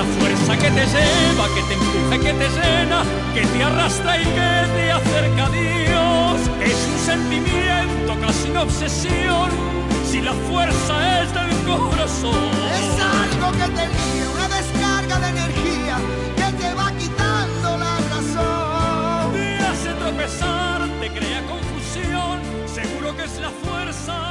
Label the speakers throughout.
Speaker 1: la fuerza que te lleva, que te empuja, que te llena, que te arrastra y que te acerca a Dios. Es un sentimiento, casi una obsesión, si la fuerza es del corazón.
Speaker 2: Es algo que te guía, una descarga de energía que te va quitando la razón.
Speaker 1: Te hace tropezar, te crea confusión, seguro que es la fuerza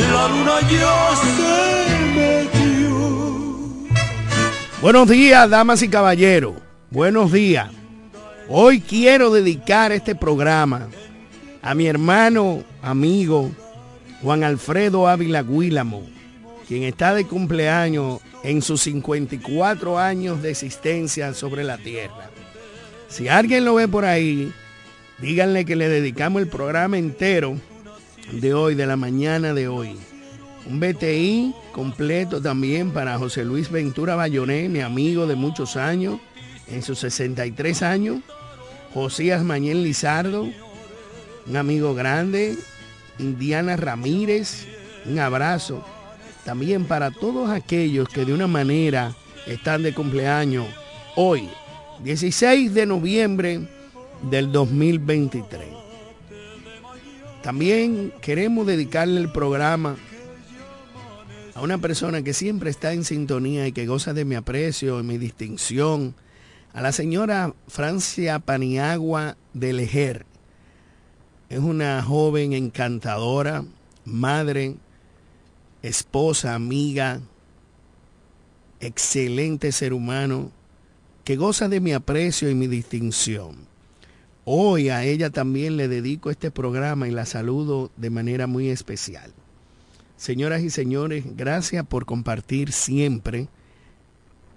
Speaker 3: la luna ya se.
Speaker 4: Buenos días, damas y caballeros. Buenos días. Hoy quiero dedicar este programa a mi hermano, amigo, Juan Alfredo Ávila Guílamo, quien está de cumpleaños en sus 54 años de existencia sobre la tierra. Si alguien lo ve por ahí, díganle que le dedicamos el programa entero de hoy, de la mañana de hoy. Un BTI completo también para José Luis Ventura Bayoné, mi amigo de muchos años, en sus 63 años. Josías Mañén Lizardo, un amigo grande. Indiana Ramírez, un abrazo. También para todos aquellos que de una manera están de cumpleaños hoy, 16 de noviembre del 2023. También queremos dedicarle el programa a una persona que siempre está en sintonía y que goza de mi aprecio y mi distinción, a la señora Francia Paniagua de Lejer. Es una joven encantadora, madre, esposa, amiga, excelente ser humano, que goza de mi aprecio y mi distinción. Hoy a ella también le dedico este programa y la saludo de manera muy especial. Señoras y señores, gracias por compartir siempre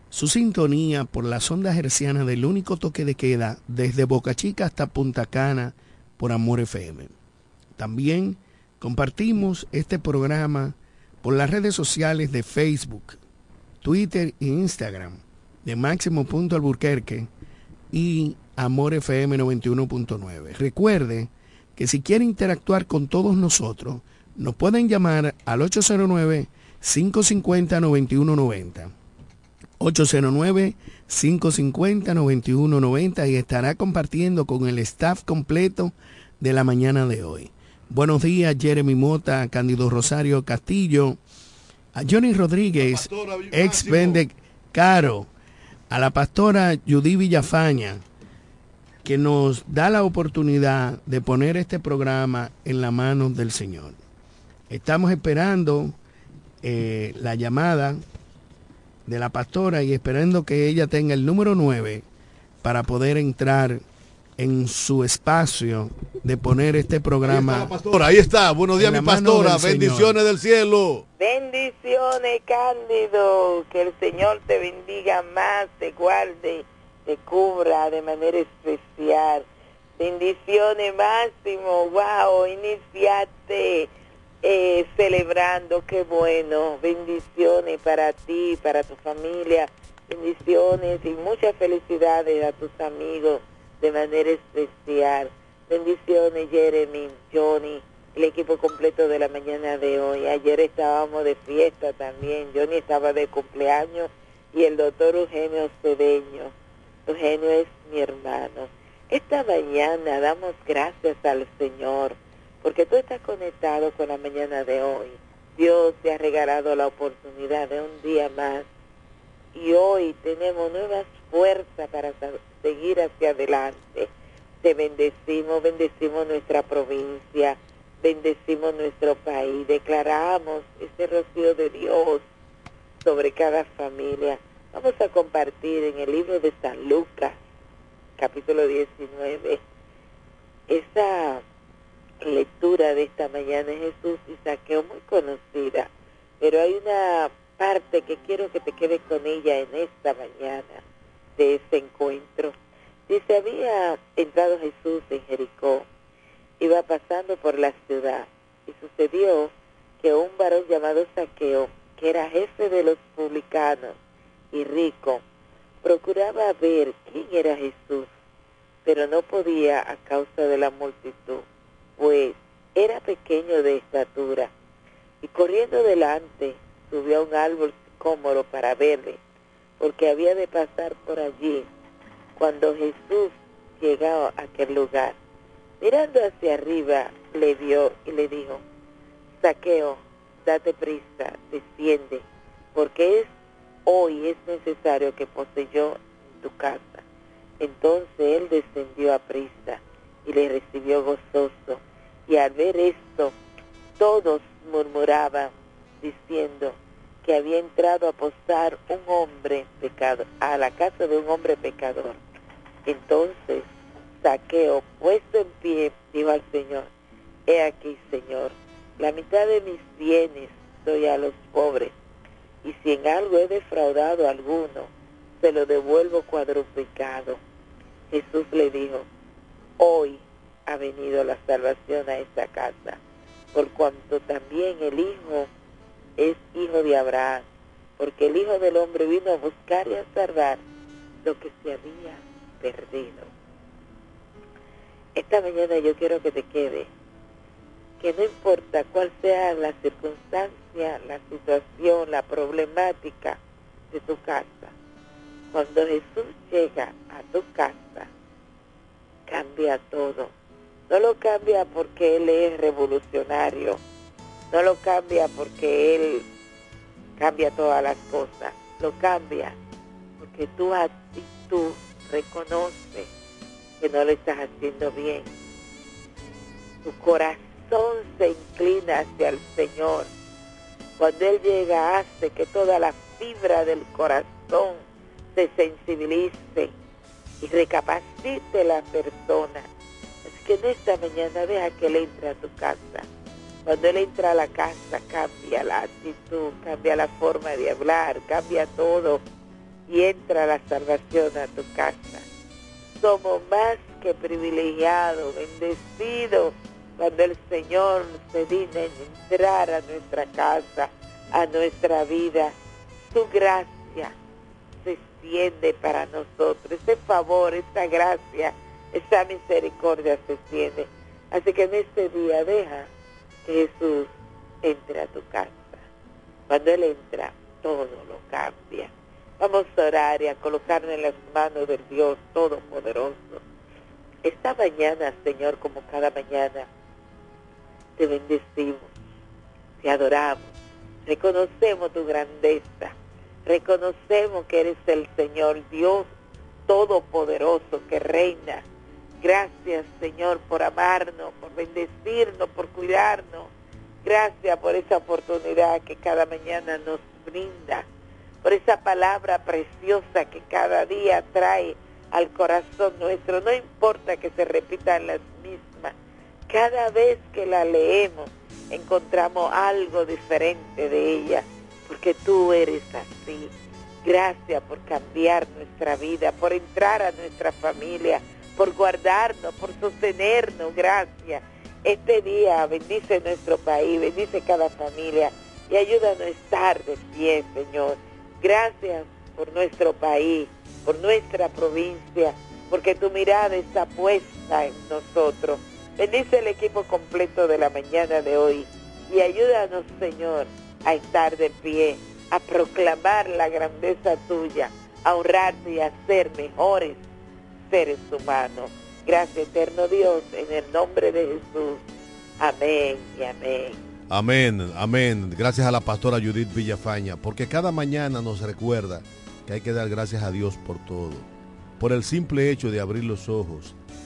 Speaker 4: su sintonía por las ondas hercianas del único toque de queda desde Boca Chica hasta Punta Cana por Amor FM. También compartimos este programa por las redes sociales de Facebook, Twitter e Instagram de Máximo Punto Alburquerque y Amor FM 91.9. Recuerde que si quiere interactuar con todos nosotros, nos pueden llamar al 809-550-9190. 809-550-9190 y estará compartiendo con el staff completo de la mañana de hoy. Buenos días, Jeremy Mota, Cándido Rosario Castillo, a Johnny Rodríguez, ex Vende Caro, a la pastora Judy Villafaña, que nos da la oportunidad de poner este programa en la mano del Señor. Estamos esperando eh, la llamada de la pastora y esperando que ella tenga el número 9 para poder entrar en su espacio de poner este programa.
Speaker 5: Ahí está, pastora, ahí está. Buenos días, mi pastora. Del Bendiciones del cielo.
Speaker 6: Bendiciones, Cándido. Que el Señor te bendiga más, te guarde, cubra de manera especial. Bendiciones, Máximo. Wow, iniciate eh, celebrando, qué bueno. Bendiciones para ti, para tu familia. Bendiciones y muchas felicidades a tus amigos de manera especial. Bendiciones, Jeremy, Johnny, el equipo completo de la mañana de hoy. Ayer estábamos de fiesta también. Johnny estaba de cumpleaños y el doctor Eugenio Cedeño. Eugenio es mi hermano. Esta mañana damos gracias al Señor porque tú estás conectado con la mañana de hoy. Dios te ha regalado la oportunidad de un día más y hoy tenemos nuevas fuerzas para seguir hacia adelante. Te bendecimos, bendecimos nuestra provincia, bendecimos nuestro país, declaramos ese rocío de Dios sobre cada familia. Vamos a compartir en el libro de San Lucas, capítulo 19, esa lectura de esta mañana es Jesús y Saqueo muy conocida, pero hay una parte que quiero que te quedes con ella en esta mañana de ese encuentro. Dice, había entrado Jesús en Jericó, iba pasando por la ciudad y sucedió que un varón llamado Saqueo, que era jefe de los publicanos y rico, procuraba ver quién era Jesús, pero no podía a causa de la multitud pues era pequeño de estatura, y corriendo delante subió a un árbol cómodo para verle, porque había de pasar por allí. Cuando Jesús llegó a aquel lugar, mirando hacia arriba, le vio y le dijo, Saqueo, date prisa, desciende, porque es hoy es necesario que poseyó en tu casa. Entonces él descendió a prisa y le recibió gozoso y al ver esto, todos murmuraban diciendo que había entrado a posar un hombre pecador, a la casa de un hombre pecador. Entonces, Saqueo, puesto en pie, dijo al Señor, he aquí, Señor, la mitad de mis bienes doy a los pobres, y si en algo he defraudado a alguno, se lo devuelvo cuadruplicado. Jesús le dijo, hoy ha venido la salvación a esta casa, por cuanto también el Hijo es hijo de Abraham, porque el Hijo del Hombre vino a buscar y a salvar lo que se había perdido. Esta mañana yo quiero que te quede que no importa cuál sea la circunstancia, la situación, la problemática de tu casa, cuando Jesús llega a tu casa, cambia todo. No lo cambia porque Él es revolucionario, no lo cambia porque Él cambia todas las cosas, lo cambia porque tu actitud reconoce que no lo estás haciendo bien. Tu corazón se inclina hacia el Señor. Cuando Él llega hace que toda la fibra del corazón se sensibilice y recapacite la persona. Así que en esta mañana deja que Él entre a tu casa. Cuando Él entra a la casa cambia la actitud, cambia la forma de hablar, cambia todo y entra la salvación a tu casa. Somos más que privilegiados, bendecidos cuando el Señor se digna entrar a nuestra casa, a nuestra vida, su gracia se extiende para nosotros, ese favor, esa gracia, esa misericordia se extiende. Así que en este día deja que Jesús entre a tu casa. Cuando Él entra, todo lo cambia. Vamos a orar y a colocarnos en las manos del Dios Todopoderoso. Esta mañana, Señor, como cada mañana, te bendecimos, te adoramos, reconocemos tu grandeza, reconocemos que eres el Señor Dios Todopoderoso que reina. Gracias Señor por amarnos, por bendecirnos, por cuidarnos. Gracias por esa oportunidad que cada mañana nos brinda, por esa palabra preciosa que cada día trae al corazón nuestro. No importa que se repitan las mismas, cada vez que la leemos encontramos algo diferente de ella, porque tú eres así. Gracias por cambiar nuestra vida, por entrar a nuestra familia, por guardarnos, por sostenernos. Gracias. Este día bendice nuestro país, bendice cada familia y ayúdanos a estar de pie, Señor. Gracias por nuestro país, por nuestra provincia, porque tu mirada está puesta en nosotros Bendice el equipo completo de la mañana de hoy y ayúdanos, Señor, a estar de pie, a proclamar la grandeza tuya, a honrarte y a ser mejores seres humanos. Gracias, eterno Dios, en el nombre de Jesús. Amén y amén.
Speaker 5: Amén, amén. Gracias a la pastora Judith Villafaña, porque cada mañana nos recuerda que hay que dar gracias a Dios por todo, por el simple hecho de abrir los ojos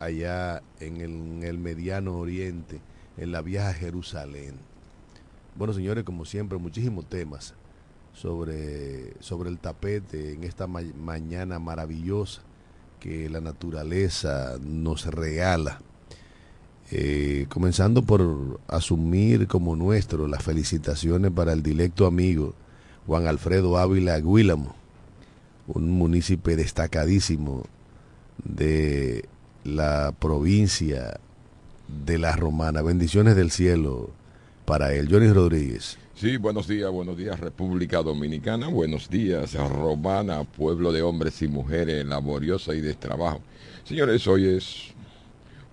Speaker 5: allá en el, mediano oriente, en la vieja Jerusalén. Bueno, señores, como siempre, muchísimos temas sobre, sobre el tapete en esta mañana maravillosa que la naturaleza nos regala. Eh, comenzando por asumir como nuestro las felicitaciones para el directo amigo Juan Alfredo Ávila Guílamo, un municipio destacadísimo de la provincia de la Romana. Bendiciones del cielo para él. Johnny Rodríguez.
Speaker 7: Sí, buenos días, buenos días República Dominicana, buenos días Romana, pueblo de hombres y mujeres laboriosa y de trabajo. Señores, hoy es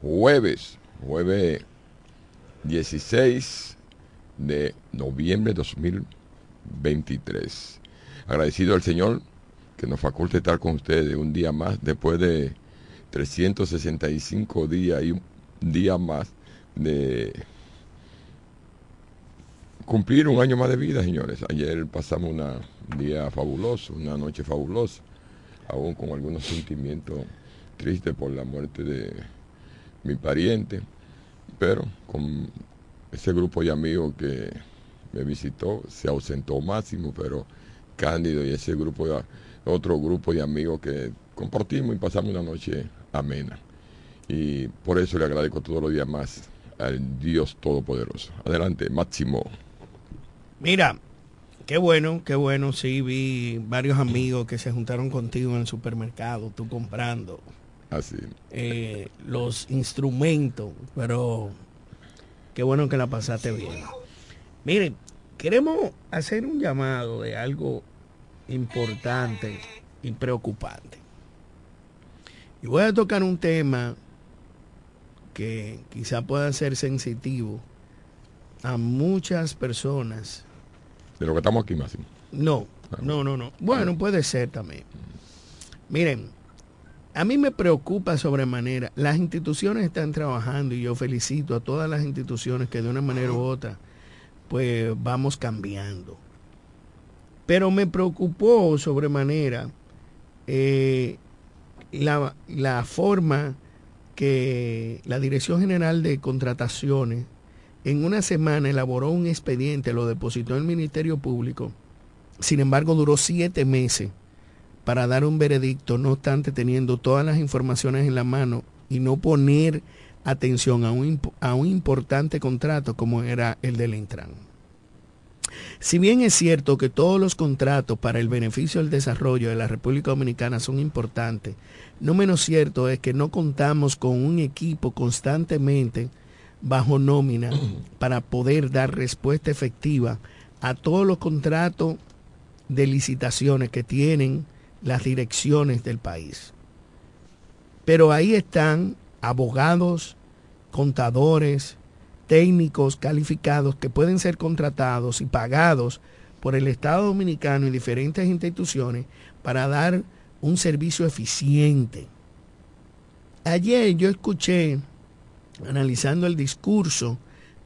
Speaker 7: jueves, jueves 16 de noviembre de 2023. Agradecido al Señor que nos faculte estar con ustedes un día más después de 365 días y día más de cumplir un año más de vida, señores. Ayer pasamos un día fabuloso, una noche fabulosa, aún con algunos sentimientos tristes por la muerte de mi pariente, pero con ese grupo de amigos que me visitó, se ausentó Máximo, pero Cándido y ese grupo de, otro grupo de amigos que compartimos y pasamos una noche amena. Y por eso le agradezco todos los días más al Dios Todopoderoso. Adelante, Máximo.
Speaker 4: Mira, qué bueno, qué bueno. Sí, vi varios amigos que se juntaron contigo en el supermercado, tú comprando
Speaker 7: Así.
Speaker 4: eh, los instrumentos, pero qué bueno que la pasaste bien. Miren, queremos hacer un llamado de algo importante y preocupante. Y voy a tocar un tema que quizá pueda ser sensitivo a muchas personas.
Speaker 7: De lo que estamos aquí, Máximo.
Speaker 4: No, no, no, no. Bueno, puede ser también. Miren, a mí me preocupa sobremanera. Las instituciones están trabajando y yo felicito a todas las instituciones que de una manera u otra, pues vamos cambiando. Pero me preocupó sobremanera eh, la, la forma que la Dirección General de Contrataciones en una semana elaboró un expediente, lo depositó en el Ministerio Público, sin embargo duró siete meses para dar un veredicto, no obstante teniendo todas las informaciones en la mano y no poner atención a un, a un importante contrato como era el del Intran. Si bien es cierto que todos los contratos para el beneficio del desarrollo de la República Dominicana son importantes, no menos cierto es que no contamos con un equipo constantemente bajo nómina para poder dar respuesta efectiva a todos los contratos de licitaciones que tienen las direcciones del país. Pero ahí están abogados, contadores, técnicos calificados que pueden ser contratados y pagados por el Estado Dominicano y diferentes instituciones para dar un servicio eficiente. Ayer yo escuché, analizando el discurso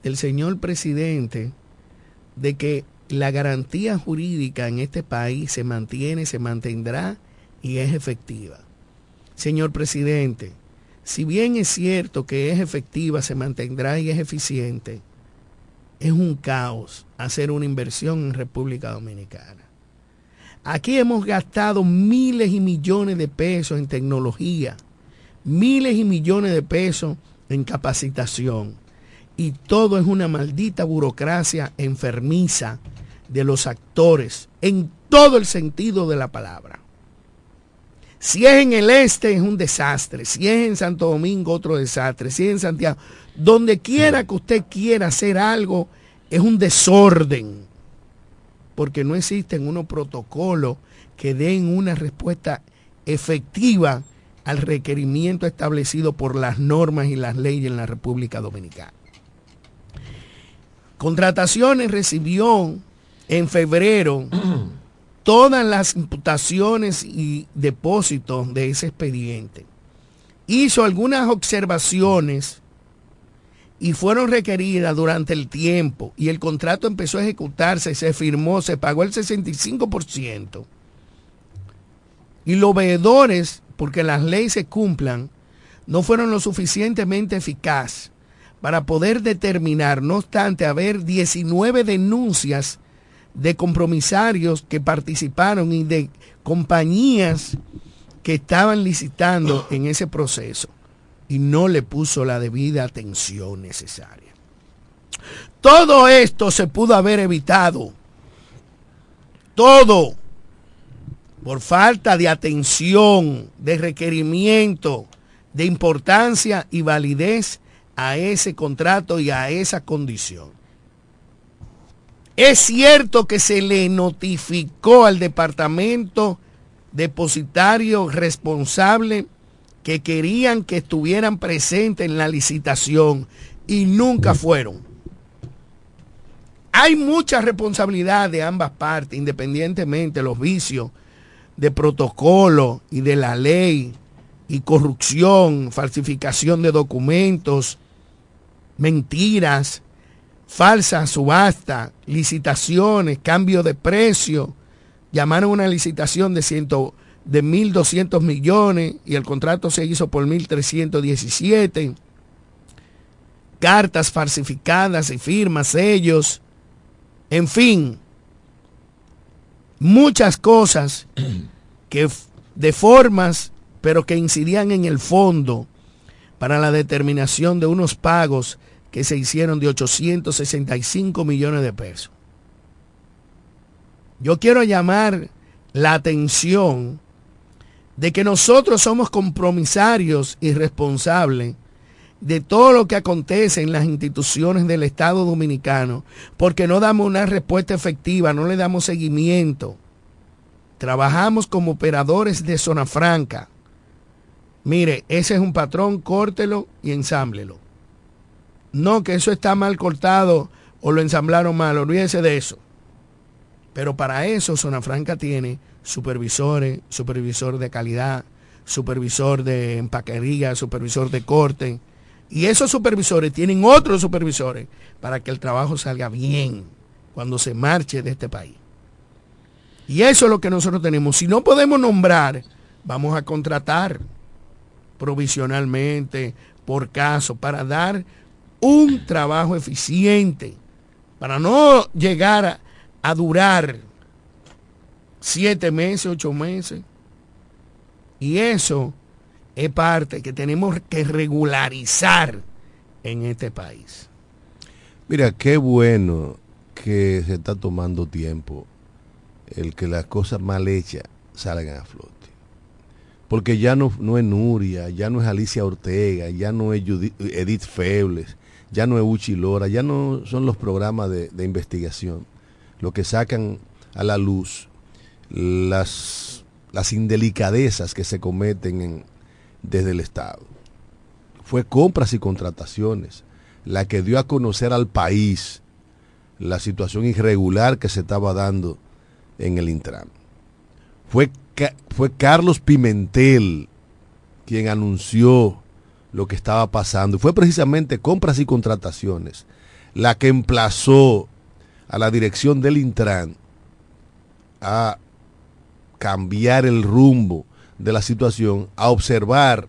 Speaker 4: del señor presidente, de que la garantía jurídica en este país se mantiene, se mantendrá y es efectiva. Señor presidente, si bien es cierto que es efectiva, se mantendrá y es eficiente, es un caos hacer una inversión en República Dominicana. Aquí hemos gastado miles y millones de pesos en tecnología, miles y millones de pesos en capacitación. Y todo es una maldita burocracia enfermiza de los actores en todo el sentido de la palabra. Si es en el este es un desastre, si es en Santo Domingo otro desastre, si es en Santiago, donde quiera que usted quiera hacer algo es un desorden, porque no existen unos protocolos que den una respuesta efectiva al requerimiento establecido por las normas y las leyes en la República Dominicana. Contrataciones recibió en febrero todas las imputaciones y depósitos de ese expediente. Hizo algunas observaciones y fueron requeridas durante el tiempo y el contrato empezó a ejecutarse, se firmó, se pagó el 65%. Y los veedores, porque las leyes se cumplan, no fueron lo suficientemente eficaz para poder determinar, no obstante haber 19 denuncias de compromisarios que participaron y de compañías que estaban licitando en ese proceso y no le puso la debida atención necesaria. Todo esto se pudo haber evitado. Todo. Por falta de atención, de requerimiento, de importancia y validez a ese contrato y a esa condición. Es cierto que se le notificó al departamento depositario responsable que querían que estuvieran presentes en la licitación y nunca fueron. Hay mucha responsabilidad de ambas partes, independientemente de los vicios de protocolo y de la ley y corrupción, falsificación de documentos, mentiras, falsa subasta, licitaciones, cambio de precio. Llamaron una licitación de, ciento, de 1.200 millones y el contrato se hizo por 1.317. Cartas falsificadas y firmas, sellos. En fin, muchas cosas que de formas, pero que incidían en el fondo para la determinación de unos pagos que se hicieron de 865 millones de pesos. Yo quiero llamar la atención de que nosotros somos compromisarios y responsables de todo lo que acontece en las instituciones del Estado Dominicano, porque no damos una respuesta efectiva, no le damos seguimiento. Trabajamos como operadores de zona franca. Mire, ese es un patrón, córtelo y ensámblelo. No, que eso está mal cortado o lo ensamblaron mal, olvídese de eso. Pero para eso Zona Franca tiene supervisores, supervisor de calidad, supervisor de empaquería, supervisor de corte. Y esos supervisores tienen otros supervisores para que el trabajo salga bien cuando se marche de este país. Y eso es lo que nosotros tenemos. Si no podemos nombrar, vamos a contratar provisionalmente, por caso, para dar un trabajo eficiente, para no llegar a, durar siete meses, ocho meses. Y eso es parte que tenemos que regularizar en este país.
Speaker 5: Mira, qué bueno que se está tomando tiempo el que las cosas mal hechas salgan a flote. Porque ya no, no es Nuria, ya no es Alicia Ortega, ya no es Judith- Edith Febles, ya no es Uchi Lora, ya no son los programas de, investigación lo que sacan a la luz las, las indelicadezas que se cometen en- desde el Estado. Fue compras y contrataciones la que dio a conocer al país la situación irregular que se estaba dando en el Intran. Fue, fue Carlos Pimentel quien anunció lo que estaba pasando. Fue precisamente compras y contrataciones la que emplazó a la dirección del Intran a cambiar el rumbo de la situación, a observar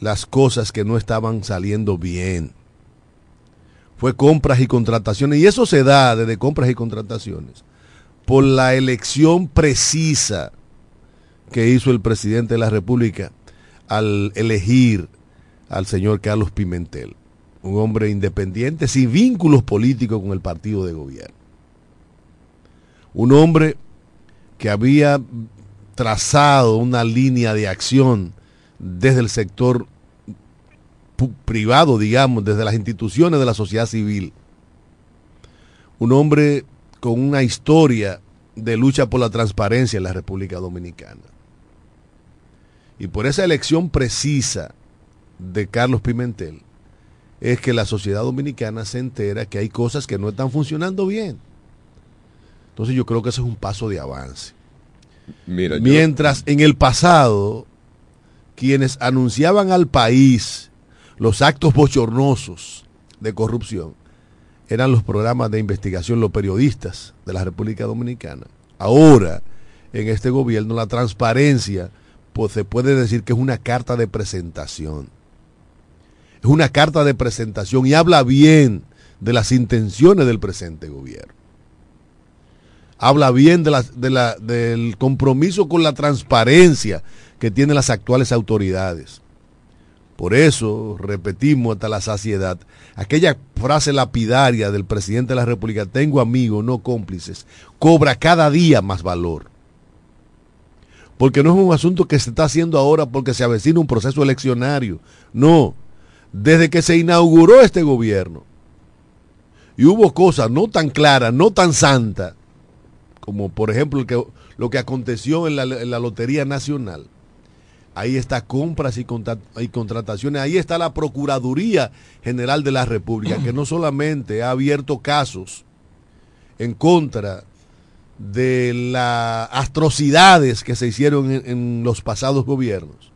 Speaker 5: las cosas que no estaban saliendo bien. Fue compras y contrataciones, y eso se da desde compras y contrataciones, por la elección precisa que hizo el presidente de la República al elegir al señor Carlos Pimentel, un hombre independiente sin vínculos políticos con el partido de gobierno. Un hombre que había trazado una línea de acción desde el sector privado, digamos, desde las instituciones de la sociedad civil. Un hombre con una historia de lucha por la transparencia en la República Dominicana. Y por esa elección precisa de Carlos Pimentel es que la sociedad dominicana se entera que hay cosas que no están funcionando bien. Entonces yo creo que eso es un paso de avance.
Speaker 7: Mira, yo-
Speaker 5: Mientras en el pasado quienes anunciaban al país los actos bochornosos de corrupción eran los programas de investigación, los periodistas de la República Dominicana. Ahora, en este gobierno, la transparencia, pues se puede decir que es una carta de presentación. Es una carta de presentación y habla bien de las intenciones del presente gobierno. Habla bien del compromiso con la transparencia que tienen las actuales autoridades. Por eso, repetimos hasta la saciedad, aquella frase lapidaria del presidente de la República, tengo amigos, no cómplices, cobra cada día más valor. Porque no es un asunto que se está haciendo ahora porque se avecina un proceso eleccionario. No, desde que se inauguró este gobierno y hubo cosas no tan claras, no tan santas, como por ejemplo lo que aconteció en la, Lotería Nacional. Ahí está compras y, contra- y contrataciones. Ahí está la Procuraduría General de la República, que no solamente ha abierto casos en contra de las atrocidades que se hicieron en los pasados gobiernos,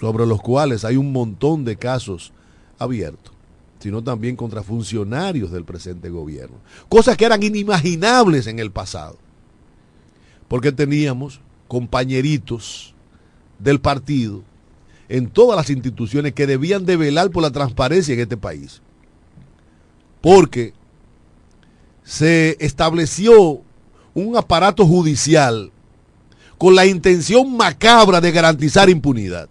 Speaker 5: sobre los cuales hay un montón de casos abiertos, sino también contra funcionarios del presente gobierno. Cosas que eran inimaginables en el pasado. Porque teníamos compañeritos del partido en todas las instituciones que debían de velar por la transparencia en este país. Porque se estableció un aparato judicial con la intención macabra de garantizar impunidad.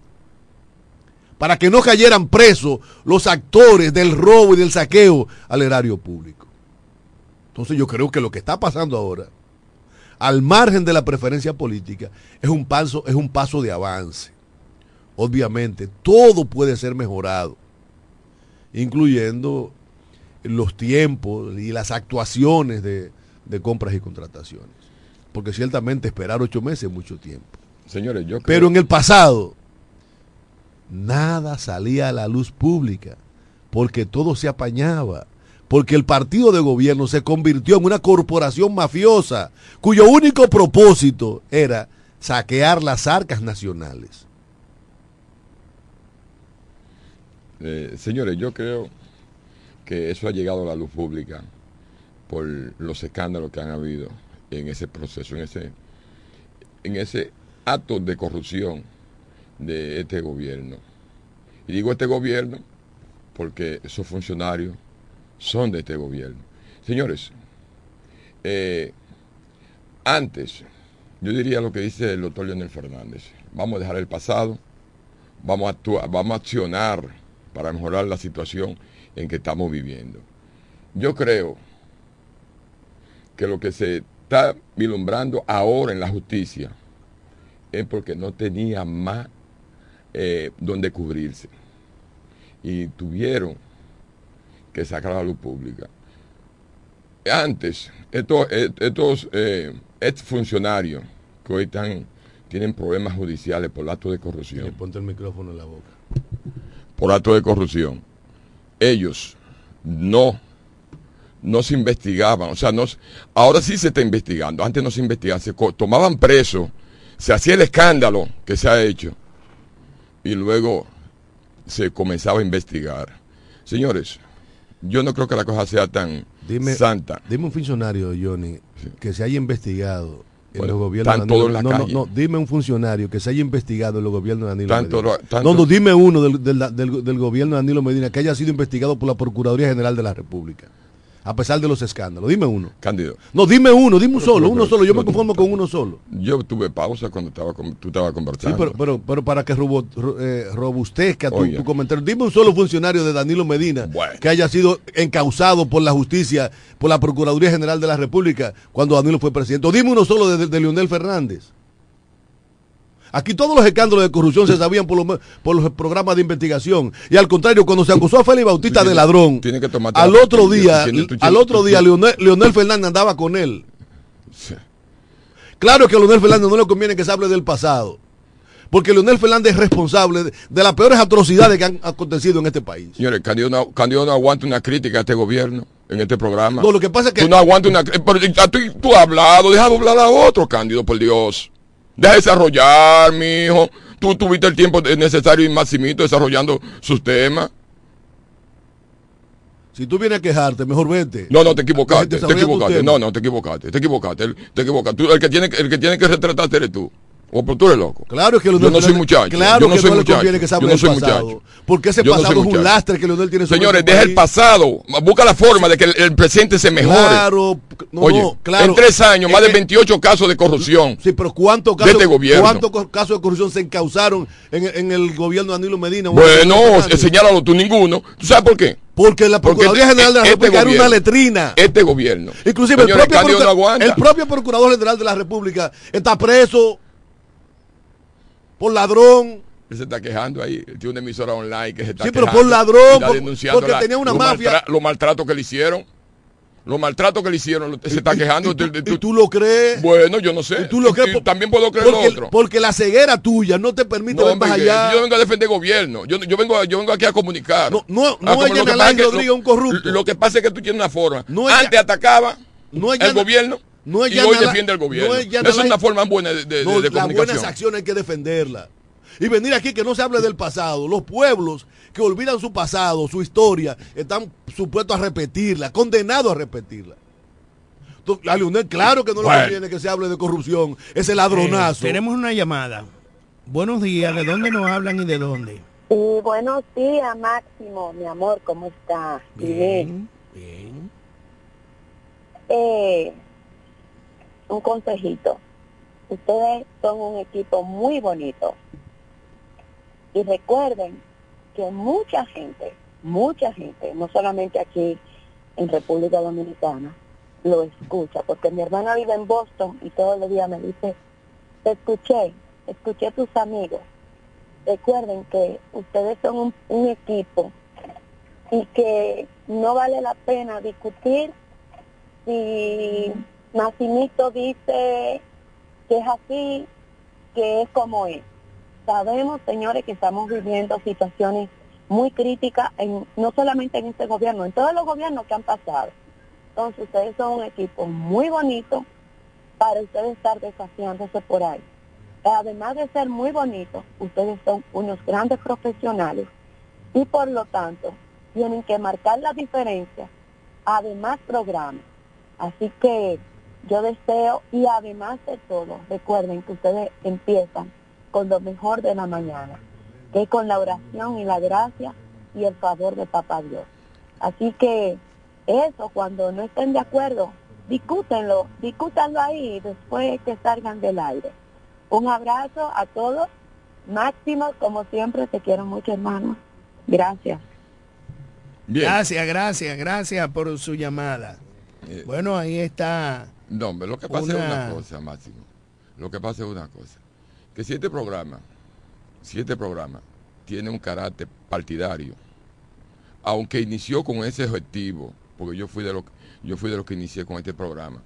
Speaker 5: Para que no cayeran presos los actores del robo y del saqueo al erario público. Entonces yo creo que lo que está pasando ahora, al margen de la preferencia política, es un paso, es un paso de avance. Obviamente, todo puede ser mejorado, incluyendo los tiempos y las actuaciones de, de compras y contrataciones. Porque ciertamente esperar ocho meses es mucho tiempo.
Speaker 7: Señores, yo creo-
Speaker 5: Pero en el pasado, nada salía a la luz pública, porque todo se apañaba, porque el partido de gobierno se convirtió en una corporación mafiosa, cuyo único propósito era saquear las arcas nacionales.
Speaker 7: Eh, señores, yo creo que eso ha llegado a la luz pública por los escándalos que han habido en ese proceso, en ese, en ese acto de corrupción de este gobierno. Y digo este gobierno porque esos funcionarios son de este gobierno. Señores, eh, antes, yo diría lo que dice el doctor Leonel Fernández. Vamos a dejar el pasado, vamos a actuar, vamos a accionar para mejorar la situación en que estamos viviendo. Yo creo que lo que se está vislumbrando ahora en la justicia es porque no tenía más eh, donde cubrirse. Y tuvieron que sacar a la luz pública. Antes, estos, estos eh, ex funcionarios que hoy están, tienen problemas judiciales por actos de corrupción,
Speaker 5: Ponte el micrófono en la boca.
Speaker 7: por actos de corrupción, ellos no, no se investigaban, o sea, no, ahora sí se está investigando, antes no se investigaba, se tomaban presos, se hacía el escándalo que se ha hecho y luego se comenzaba a investigar. Señores, yo no creo que la cosa sea tan
Speaker 5: Dime,
Speaker 7: santa.
Speaker 5: dime un funcionario, Johnny, que se haya investigado en
Speaker 7: Bueno,
Speaker 5: los gobiernos
Speaker 7: están
Speaker 5: de Danilo-
Speaker 7: todos en la
Speaker 5: no, no,
Speaker 7: calle.
Speaker 5: no, dime un funcionario que se haya investigado en los gobiernos de Danilo
Speaker 7: Tanto
Speaker 5: Medina.
Speaker 7: tanto-
Speaker 5: no, no, dime uno del, del- del- del gobierno de Danilo Medina que haya sido investigado por la Procuraduría General de la República. A pesar de los escándalos. Dime uno.
Speaker 7: Cándido.
Speaker 5: No, dime uno, dime un
Speaker 7: Pero,
Speaker 5: solo,
Speaker 7: pero,
Speaker 5: uno solo. Yo
Speaker 7: no,
Speaker 5: me conformo con uno solo.
Speaker 7: Yo tuve pausa cuando estaba con- tú estabas
Speaker 5: Sí,
Speaker 7: conversando.
Speaker 5: pero, pero, pero para que eh, robustezca tu, comentario, dime un solo funcionario de Danilo Medina que haya sido encausado por la justicia, por la Procuraduría General de la República cuando Danilo fue presidente. O dime uno solo de, de Leonel Fernández. Aquí todos los escándalos de corrupción se sabían por, los- por los programas de investigación. Y al contrario, cuando se acusó a Félix Bautista de ladrón,
Speaker 7: Tiene que tomarte
Speaker 5: al otro día, al otro día
Speaker 7: tienes-
Speaker 5: Leonel, Leonel Fernández andaba con él. Claro que a Leonel Fernández no le conviene que se hable del pasado. Porque Leonel Fernández es responsable de, de las peores atrocidades que han acontecido en este país.
Speaker 7: Señores, Candido no, Candido no aguanta una crítica a este gobierno en este programa.
Speaker 5: No, lo que pasa es que-
Speaker 7: Tú no aguantas una crítica. Tú, tú has hablado, deja de hablar a otro, Candido, por Dios. Deja de desarrollar, mijo. Tú tuviste el tiempo necesario y Maximito desarrollando sus temas.
Speaker 5: Si tú vienes a quejarte, mejor vete.
Speaker 7: No, no, te equivocaste, te equivocaste. No, no, te equivocaste, te equivocaste, el- te equivocaste. Tú, el, que tiene, que- el que tiene que retratarte eres tú. O pero tú eres loco.
Speaker 5: Claro que
Speaker 7: Yo
Speaker 5: Leonel
Speaker 7: no soy muchacho.
Speaker 5: Claro
Speaker 7: yo no
Speaker 5: que
Speaker 7: soy
Speaker 5: no le
Speaker 7: muchacho.
Speaker 5: conviene que
Speaker 7: yo no soy
Speaker 5: pasado.
Speaker 7: muchacho.
Speaker 5: Porque ese
Speaker 7: Yo
Speaker 5: pasado es un lastre que Leonel tiene sobre
Speaker 7: Señores,
Speaker 5: este
Speaker 7: deja el pasado. Busca la forma de que el, el presente se mejore.
Speaker 5: Claro, no,
Speaker 7: Oye,
Speaker 5: no, claro.
Speaker 7: en tres años, más de
Speaker 5: que-
Speaker 7: 28 casos de corrupción.
Speaker 5: Sí, pero ¿cuántos
Speaker 7: de
Speaker 5: casos,
Speaker 7: este gobierno.
Speaker 5: ¿cuántos casos de corrupción se encausaron en, en el gobierno de Danilo Medina?
Speaker 7: Bueno, señálalo tú ninguno. ¿Tú sabes por qué?
Speaker 5: Porque la Procuraduría
Speaker 7: este-
Speaker 5: General de la
Speaker 7: este
Speaker 5: República era una letrina.
Speaker 7: Este gobierno.
Speaker 5: Inclusive el propio, el propio Procurador General de la República está preso por ladrón.
Speaker 7: Él se está quejando ahí. Tiene una emisora online que se está
Speaker 5: Sí, pero por ladrón,
Speaker 7: está
Speaker 5: por-
Speaker 7: denunciando
Speaker 5: porque tenía una
Speaker 7: los
Speaker 5: mafia.
Speaker 7: maltra- los maltratos que le hicieron. Los maltratos que le hicieron. lo- Se está quejando.
Speaker 5: ¿Y tú, y tú lo crees?
Speaker 7: Bueno, yo no sé.
Speaker 5: ¿Y tú lo crees?
Speaker 7: También puedo creer lo
Speaker 5: Porque,
Speaker 7: otro.
Speaker 5: porque la ceguera tuya no te permite
Speaker 7: No,
Speaker 5: ver más allá.
Speaker 7: Yo vengo a defender gobierno. Yo, yo, vengo, yo vengo aquí a comunicar. No,
Speaker 5: no, no Alain Rodríguez un corrupto.
Speaker 7: Lo que pasa es que tú tienes una forma.
Speaker 5: No es
Speaker 7: Antes atacaba
Speaker 5: no
Speaker 7: el gobierno
Speaker 5: no es
Speaker 7: y
Speaker 5: Jan
Speaker 7: hoy
Speaker 5: Alain-
Speaker 7: defiende el gobierno.
Speaker 5: no es
Speaker 7: Esa es una forma buena de, de-
Speaker 5: No,
Speaker 7: de
Speaker 5: las
Speaker 7: comunicación.
Speaker 5: buenas acciones hay que defenderlas. y venir aquí que no se hable del pasado. Los pueblos que olvidan su pasado, su historia, están supuestos a repetirla, condenados a repetirla. Entonces, a Leonel, claro que no le
Speaker 4: Bueno.
Speaker 5: conviene que se hable de corrupción, ese ladronazo.
Speaker 4: Eh, tenemos una llamada. Buenos días, ¿de dónde nos hablan y de dónde?
Speaker 8: Sí, buenos días, Máximo, mi amor, ¿cómo está?
Speaker 4: Bien, bien.
Speaker 8: Eh, un consejito. Ustedes son un equipo muy bonito. Y recuerden que mucha gente, mucha gente, no solamente aquí en República Dominicana, lo escucha, porque mi hermana vive en Boston y todos los días me dice, te escuché, escuché a tus amigos. Recuerden que ustedes son un, un equipo y que no vale la pena discutir si Massimito dice que es así, que es como es. Sabemos, señores, que estamos viviendo situaciones muy críticas, en, no solamente en este gobierno, en todos los gobiernos que han pasado. Entonces, ustedes son un equipo muy bonito para ustedes estar desafiándose por ahí. Además de ser muy bonitos, ustedes son unos grandes profesionales y por lo tanto tienen que marcar la diferencia, además programas. Así que yo deseo y además de todo, recuerden que ustedes empiezan con lo mejor de la mañana, que es con la oración y la gracia y el favor de Papá Dios. Así que eso, cuando no estén de acuerdo, discútenlo, discútanlo ahí después que salgan del aire. Un abrazo a todos. Máximo, como siempre, te quiero mucho, hermano. Gracias.
Speaker 4: Gracias, gracias, gracias por su llamada. Bueno, ahí está.
Speaker 7: No, hombre, lo que pasa es
Speaker 4: Una-
Speaker 7: una cosa, Máximo. Lo que pasa es una cosa. Que si este programa, si este programa tiene un carácter partidario, aunque inició con ese objetivo, porque yo fui de los yo fui de los que inicié con este programa,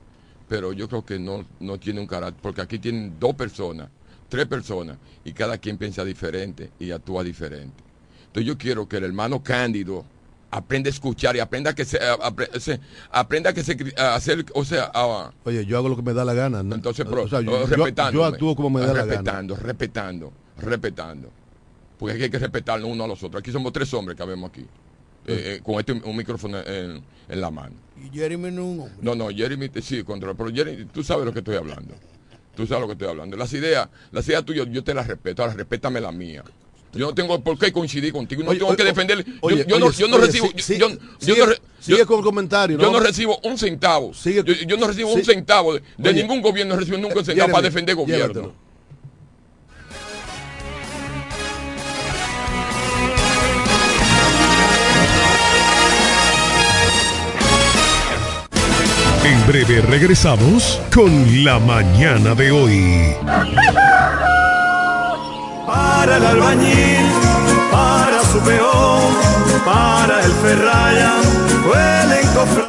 Speaker 7: pero yo creo que no, no tiene un carácter, porque aquí tienen dos personas, tres personas, y cada quien piensa diferente y actúa diferente. Entonces yo quiero que el hermano Cándido aprenda a escuchar y aprenda que se, apre- se- aprenda que se hacer, o sea, a-
Speaker 5: Oye, yo hago lo que me da la gana. ¿no?
Speaker 7: entonces, pero,
Speaker 5: O sea, yo, yo-
Speaker 7: respetándome.
Speaker 5: yo actúo como me da la gana.
Speaker 7: respetando, respetando, respetando. Porque aquí hay que respetarnos uno a los otros. Aquí somos tres hombres que habemos aquí. eh, eh, con este un micrófono en, en la mano.
Speaker 4: Y Jeremy no es un hombre.
Speaker 7: No, no, Jeremy te- sí, controla. Pero Jeremy, tú sabes lo que estoy hablando. Tú sabes lo que estoy hablando. Las ideas, las ideas tuyas, yo te las respeto. Ahora respétame la mía. Yo no tengo por qué coincidir contigo. No
Speaker 5: Oye,
Speaker 7: tengo que
Speaker 5: oye,
Speaker 7: defender. yo-
Speaker 5: oye,
Speaker 7: yo, no,
Speaker 5: oye,
Speaker 7: yo no
Speaker 5: oye,
Speaker 7: recibo.
Speaker 5: sí,
Speaker 7: yo-
Speaker 5: sí,
Speaker 7: yo, yo
Speaker 5: sigue-
Speaker 7: no re-
Speaker 5: sigue
Speaker 7: yo-
Speaker 5: con el comentario,
Speaker 7: Yo
Speaker 5: ¿no?
Speaker 7: recibo un centavo. Yo, yo no recibo un centavo de, de
Speaker 5: Oye,
Speaker 7: ningún gobierno. No recibo nunca un
Speaker 5: eh,
Speaker 7: centavo para defender gobierno.
Speaker 5: llévatelo.
Speaker 9: En breve regresamos con la mañana de hoy.
Speaker 3: Para el albañil, para su peón, para el ferraya, el.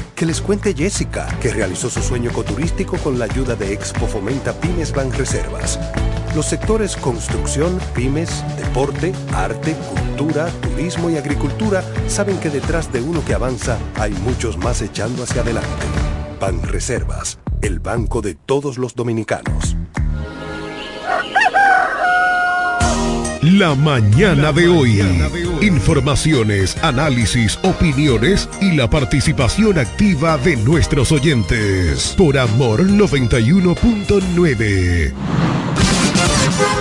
Speaker 10: Que les cuente Jessica, que realizó su sueño ecoturístico con la ayuda de Expo Fomenta Pymes Banreservas. Los sectores construcción, pymes, deporte, arte, cultura, turismo y agricultura saben que detrás de uno que avanza hay muchos más echando hacia adelante. Banreservas, el banco de todos los dominicanos.
Speaker 11: La mañana de hoy. Informaciones, análisis, opiniones y la participación activa de nuestros oyentes. Por Amor 91.9.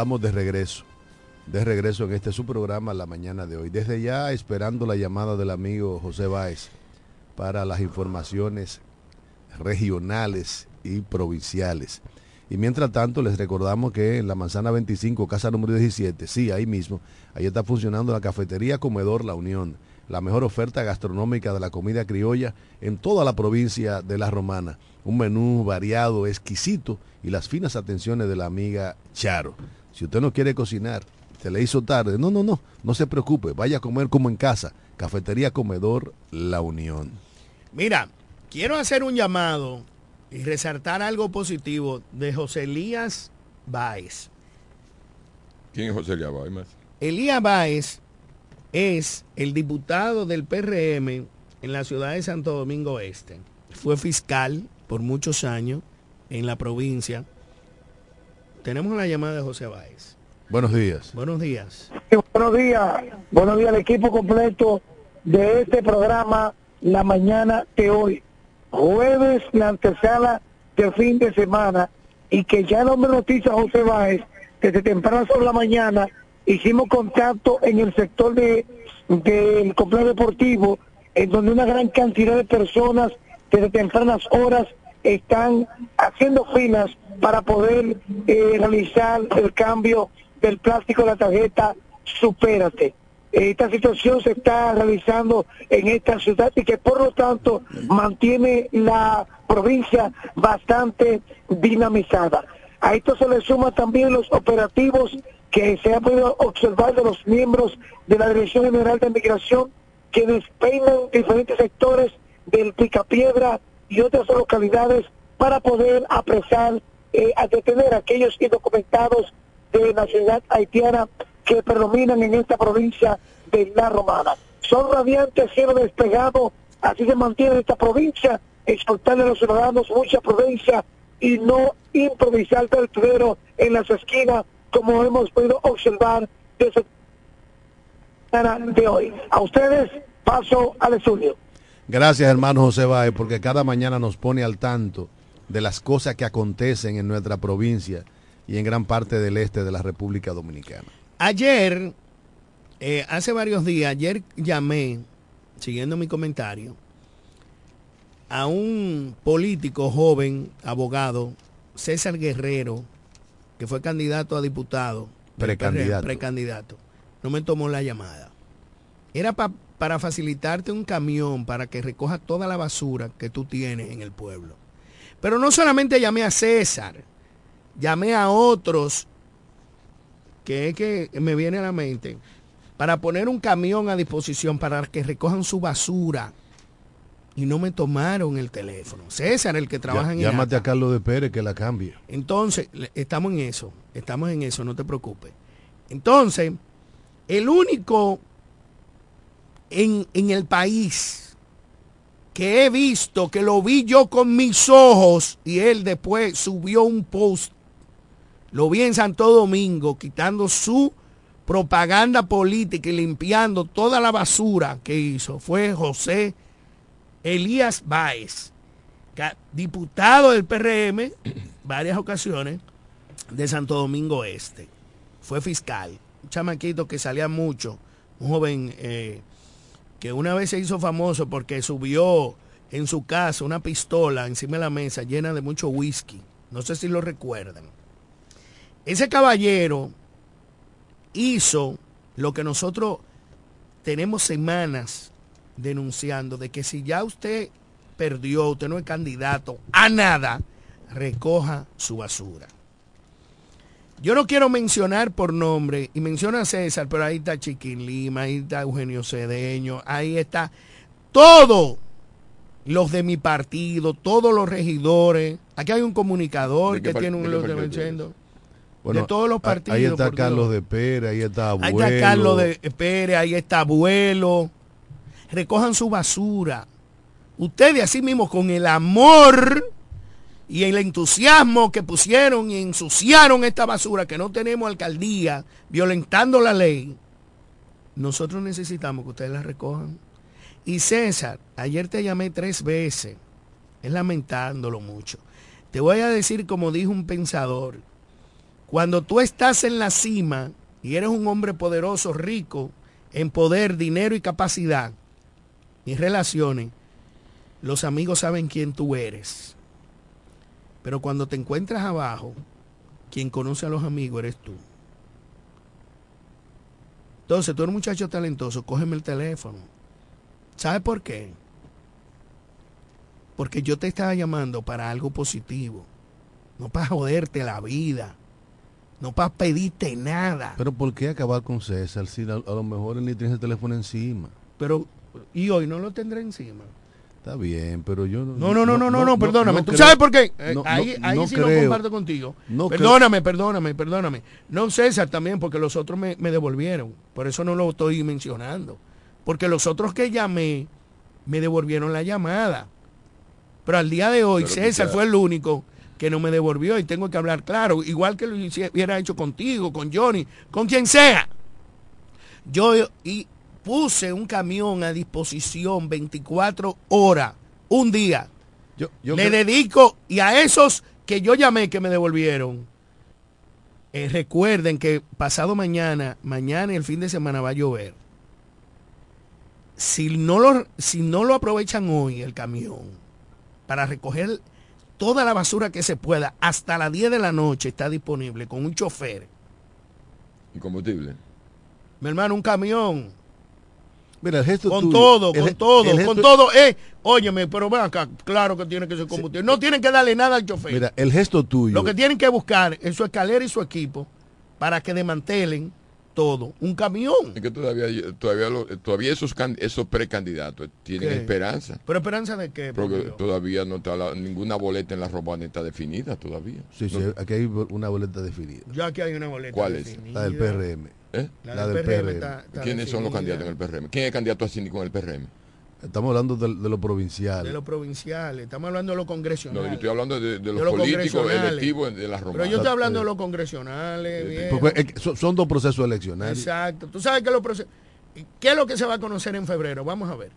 Speaker 5: estamos de regreso. De regreso en este su programa la mañana de hoy. Desde ya esperando la llamada del amigo José Báez para las informaciones regionales y provinciales. Y mientras tanto, les recordamos que en la manzana 25, casa número 17, sí, ahí mismo, ahí está funcionando la cafetería Comedor La Unión, la mejor oferta gastronómica de la comida criolla en toda la provincia de La Romana. Un menú variado, exquisito y las finas atenciones de la amiga Charo. Si usted no quiere cocinar, se le hizo tarde, no, no, no, no se preocupe, vaya a comer como en casa. Cafetería Comedor La Unión.
Speaker 4: Mira, quiero hacer un llamado y resaltar algo positivo de José Elías Báez.
Speaker 7: ¿Quién es José Elías Báez?
Speaker 4: Elías Báez es el diputado del PRM en la ciudad de Santo Domingo Este. Fue fiscal por muchos años en la provincia. Tenemos la llamada de José Báez.
Speaker 5: Buenos días.
Speaker 4: Buenos días.
Speaker 12: Buenos días, buenos días al equipo completo de este programa La Mañana de hoy. Jueves, la antesala de fin de semana y que ya no me noticia José Báez, desde temprano sobre la mañana hicimos contacto en el sector de del complejo deportivo, en donde una gran cantidad de personas desde tempranas horas están haciendo filas para poder eh, realizar el cambio del plástico de la tarjeta Supérate. Esta situación se está realizando en esta ciudad y que por lo tanto mantiene la provincia bastante dinamizada. A esto se le suma también los operativos que se han podido observar de los miembros de la Dirección General de Migración que despeinan diferentes sectores del Picapiedra y otras localidades para poder apresar, eh, a detener a aquellos indocumentados de nacionalidad haitiana que predominan en esta provincia de La Romana. Son radiantes, cielo despegado, así se mantiene esta provincia, exportarle a los ciudadanos mucha prudencia y no improvisar vertedero en las esquinas como hemos podido observar desde de hoy. A ustedes paso al estudio.
Speaker 5: Gracias, hermano José Báez, porque cada mañana nos pone al tanto de las cosas que acontecen en nuestra provincia y en gran parte del este de la República Dominicana.
Speaker 4: Ayer, eh, hace varios días, ayer llamé, siguiendo mi comentario, a un político joven, abogado, César Guerrero, que fue candidato a diputado.
Speaker 5: Precandidato.
Speaker 4: Precandidato. No me tomó la llamada. Era pa- para facilitarte un camión para que recoja toda la basura que tú tienes en el pueblo. Pero no solamente llamé a César, llamé a otros que es que me viene a la mente, para poner un camión a disposición para que recojan su basura. Y no me tomaron el teléfono. César, el que trabaja
Speaker 5: Ya-
Speaker 4: en el
Speaker 5: llámate a. Carlos de Pérez que la cambie.
Speaker 4: Entonces, estamos en eso, estamos en eso, no te preocupes. Entonces, el único en, en el país que he visto, que lo vi yo con mis ojos, y él después subió un post, lo vi en Santo Domingo, quitando su propaganda política y limpiando toda la basura que hizo, fue José Elías Báez, diputado del PRM, varias ocasiones, de Santo Domingo Este. Fue fiscal, un chamaquito que salía mucho, un joven eh, que una vez se hizo famoso porque subió en su casa una pistola encima de la mesa llena de mucho whisky. No sé si lo recuerdan. Ese caballero hizo lo que nosotros tenemos semanas denunciando de que si ya usted perdió, usted no es candidato a nada, recoja su basura. Yo no quiero mencionar por nombre, y menciona a César, pero ahí está Chiquín Lima, ahí está Eugenio Cedeño, ahí está todos los de mi partido, todos los regidores. Aquí hay un comunicador
Speaker 5: ¿De qué
Speaker 4: que tiene
Speaker 5: de
Speaker 4: un
Speaker 5: partido
Speaker 4: diciendo.
Speaker 5: Bueno,
Speaker 4: de todos los partidos.
Speaker 5: Ahí está Carlos
Speaker 4: Dios.
Speaker 5: de Pérez, ahí está
Speaker 4: Ahí
Speaker 5: Abuelo.
Speaker 4: está Carlos de Pérez, ahí está Abuelo. Recojan su basura. Ustedes así mismo con el amor y el entusiasmo que pusieron y ensuciaron esta basura que no tenemos alcaldía, violentando la ley, nosotros necesitamos que ustedes la recojan. Y César, ayer te llamé tres veces, es lamentándolo mucho. Te voy a decir como dijo un pensador, cuando tú estás en la cima y eres un hombre poderoso, rico, en poder, dinero y capacidad y relaciones, los amigos saben quién tú eres. Pero cuando te encuentras abajo, quien conoce a los amigos eres tú. Entonces, tú eres un muchacho talentoso, cógeme el teléfono. ¿Sabes por qué? Porque yo te estaba llamando para algo positivo, no para joderte la vida, no para pedirte nada.
Speaker 5: Pero ¿por qué acabar con César si a, a lo mejor él ni tiene ese teléfono encima?
Speaker 4: Pero, y hoy no lo tendré encima.
Speaker 5: Está bien, pero yo
Speaker 4: No, no, no, no, no, no, perdóname. ¿Tú
Speaker 5: creo-
Speaker 4: sabes por qué? Eh,
Speaker 5: no-
Speaker 4: ahí
Speaker 5: no-
Speaker 4: ahí
Speaker 5: no
Speaker 4: sí no
Speaker 5: creo.
Speaker 4: comparto contigo.
Speaker 5: No creo-
Speaker 4: perdóname, perdóname, perdóname. No César también, porque los otros me, me devolvieron. Por eso no lo estoy mencionando. Porque los otros que llamé me devolvieron la llamada. Pero al día de hoy,
Speaker 7: Pero
Speaker 4: César
Speaker 7: quizá-
Speaker 4: fue el único que no me devolvió y tengo que hablar claro. Igual que lo hubiera hecho contigo, con Johnny, con quien sea. Yo y puse un camión a disposición 24 horas, un día.
Speaker 5: yo
Speaker 4: Le
Speaker 5: creo-
Speaker 4: dedico, y a esos que yo llamé que me devolvieron, eh, recuerden que pasado mañana, mañana y el fin de semana va a llover. Si no lo, si no lo aprovechan hoy el camión para recoger toda la basura que se pueda, hasta las 10 de la noche está disponible con un chofer.
Speaker 7: Y combustible.
Speaker 4: Mi hermano, un camión.
Speaker 5: Mira, el gesto
Speaker 4: Con
Speaker 5: tuyo,
Speaker 4: todo,
Speaker 5: el
Speaker 4: con todo, con todo. Eh, óyeme, pero ven acá, claro que tiene que ser combustible. No tienen que darle nada al chofer.
Speaker 5: Mira, el gesto tuyo.
Speaker 4: Lo que tienen que buscar es su escalera y su equipo para que desmantelen todo. Un camión.
Speaker 7: Es que todavía, todavía, lo- todavía esos, can- esos precandidatos tienen
Speaker 4: ¿Qué?
Speaker 7: esperanza.
Speaker 4: ¿Pero esperanza de qué? por
Speaker 7: Porque
Speaker 4: Dios?
Speaker 7: todavía no está la- ninguna boleta en la romana está definida todavía.
Speaker 5: Sí, sí, aquí hay una boleta definida.
Speaker 4: Ya aquí hay una boleta.
Speaker 7: ¿Cuál es?
Speaker 5: La del PRM.
Speaker 7: ¿Eh?
Speaker 4: La
Speaker 5: La
Speaker 4: del
Speaker 5: del
Speaker 4: PRM
Speaker 5: PRM.
Speaker 4: está- está
Speaker 7: ¿Quiénes son los candidatos en el PRM? ¿Quién es candidato a síndico en el PRM?
Speaker 5: Estamos hablando de, de lo provincial.
Speaker 4: De los provinciales. Estamos hablando de los
Speaker 7: No,
Speaker 4: congresionales.
Speaker 7: yo estoy hablando de, de los
Speaker 4: De los
Speaker 7: políticos electivos de la
Speaker 4: Pero
Speaker 7: romana.
Speaker 4: yo estoy hablando de los congresionales.
Speaker 5: Porque es que son, son dos procesos eleccionarios.
Speaker 4: Exacto. Tú sabes que los procesos... ¿Qué es lo que se va a conocer en febrero? Vamos a ver.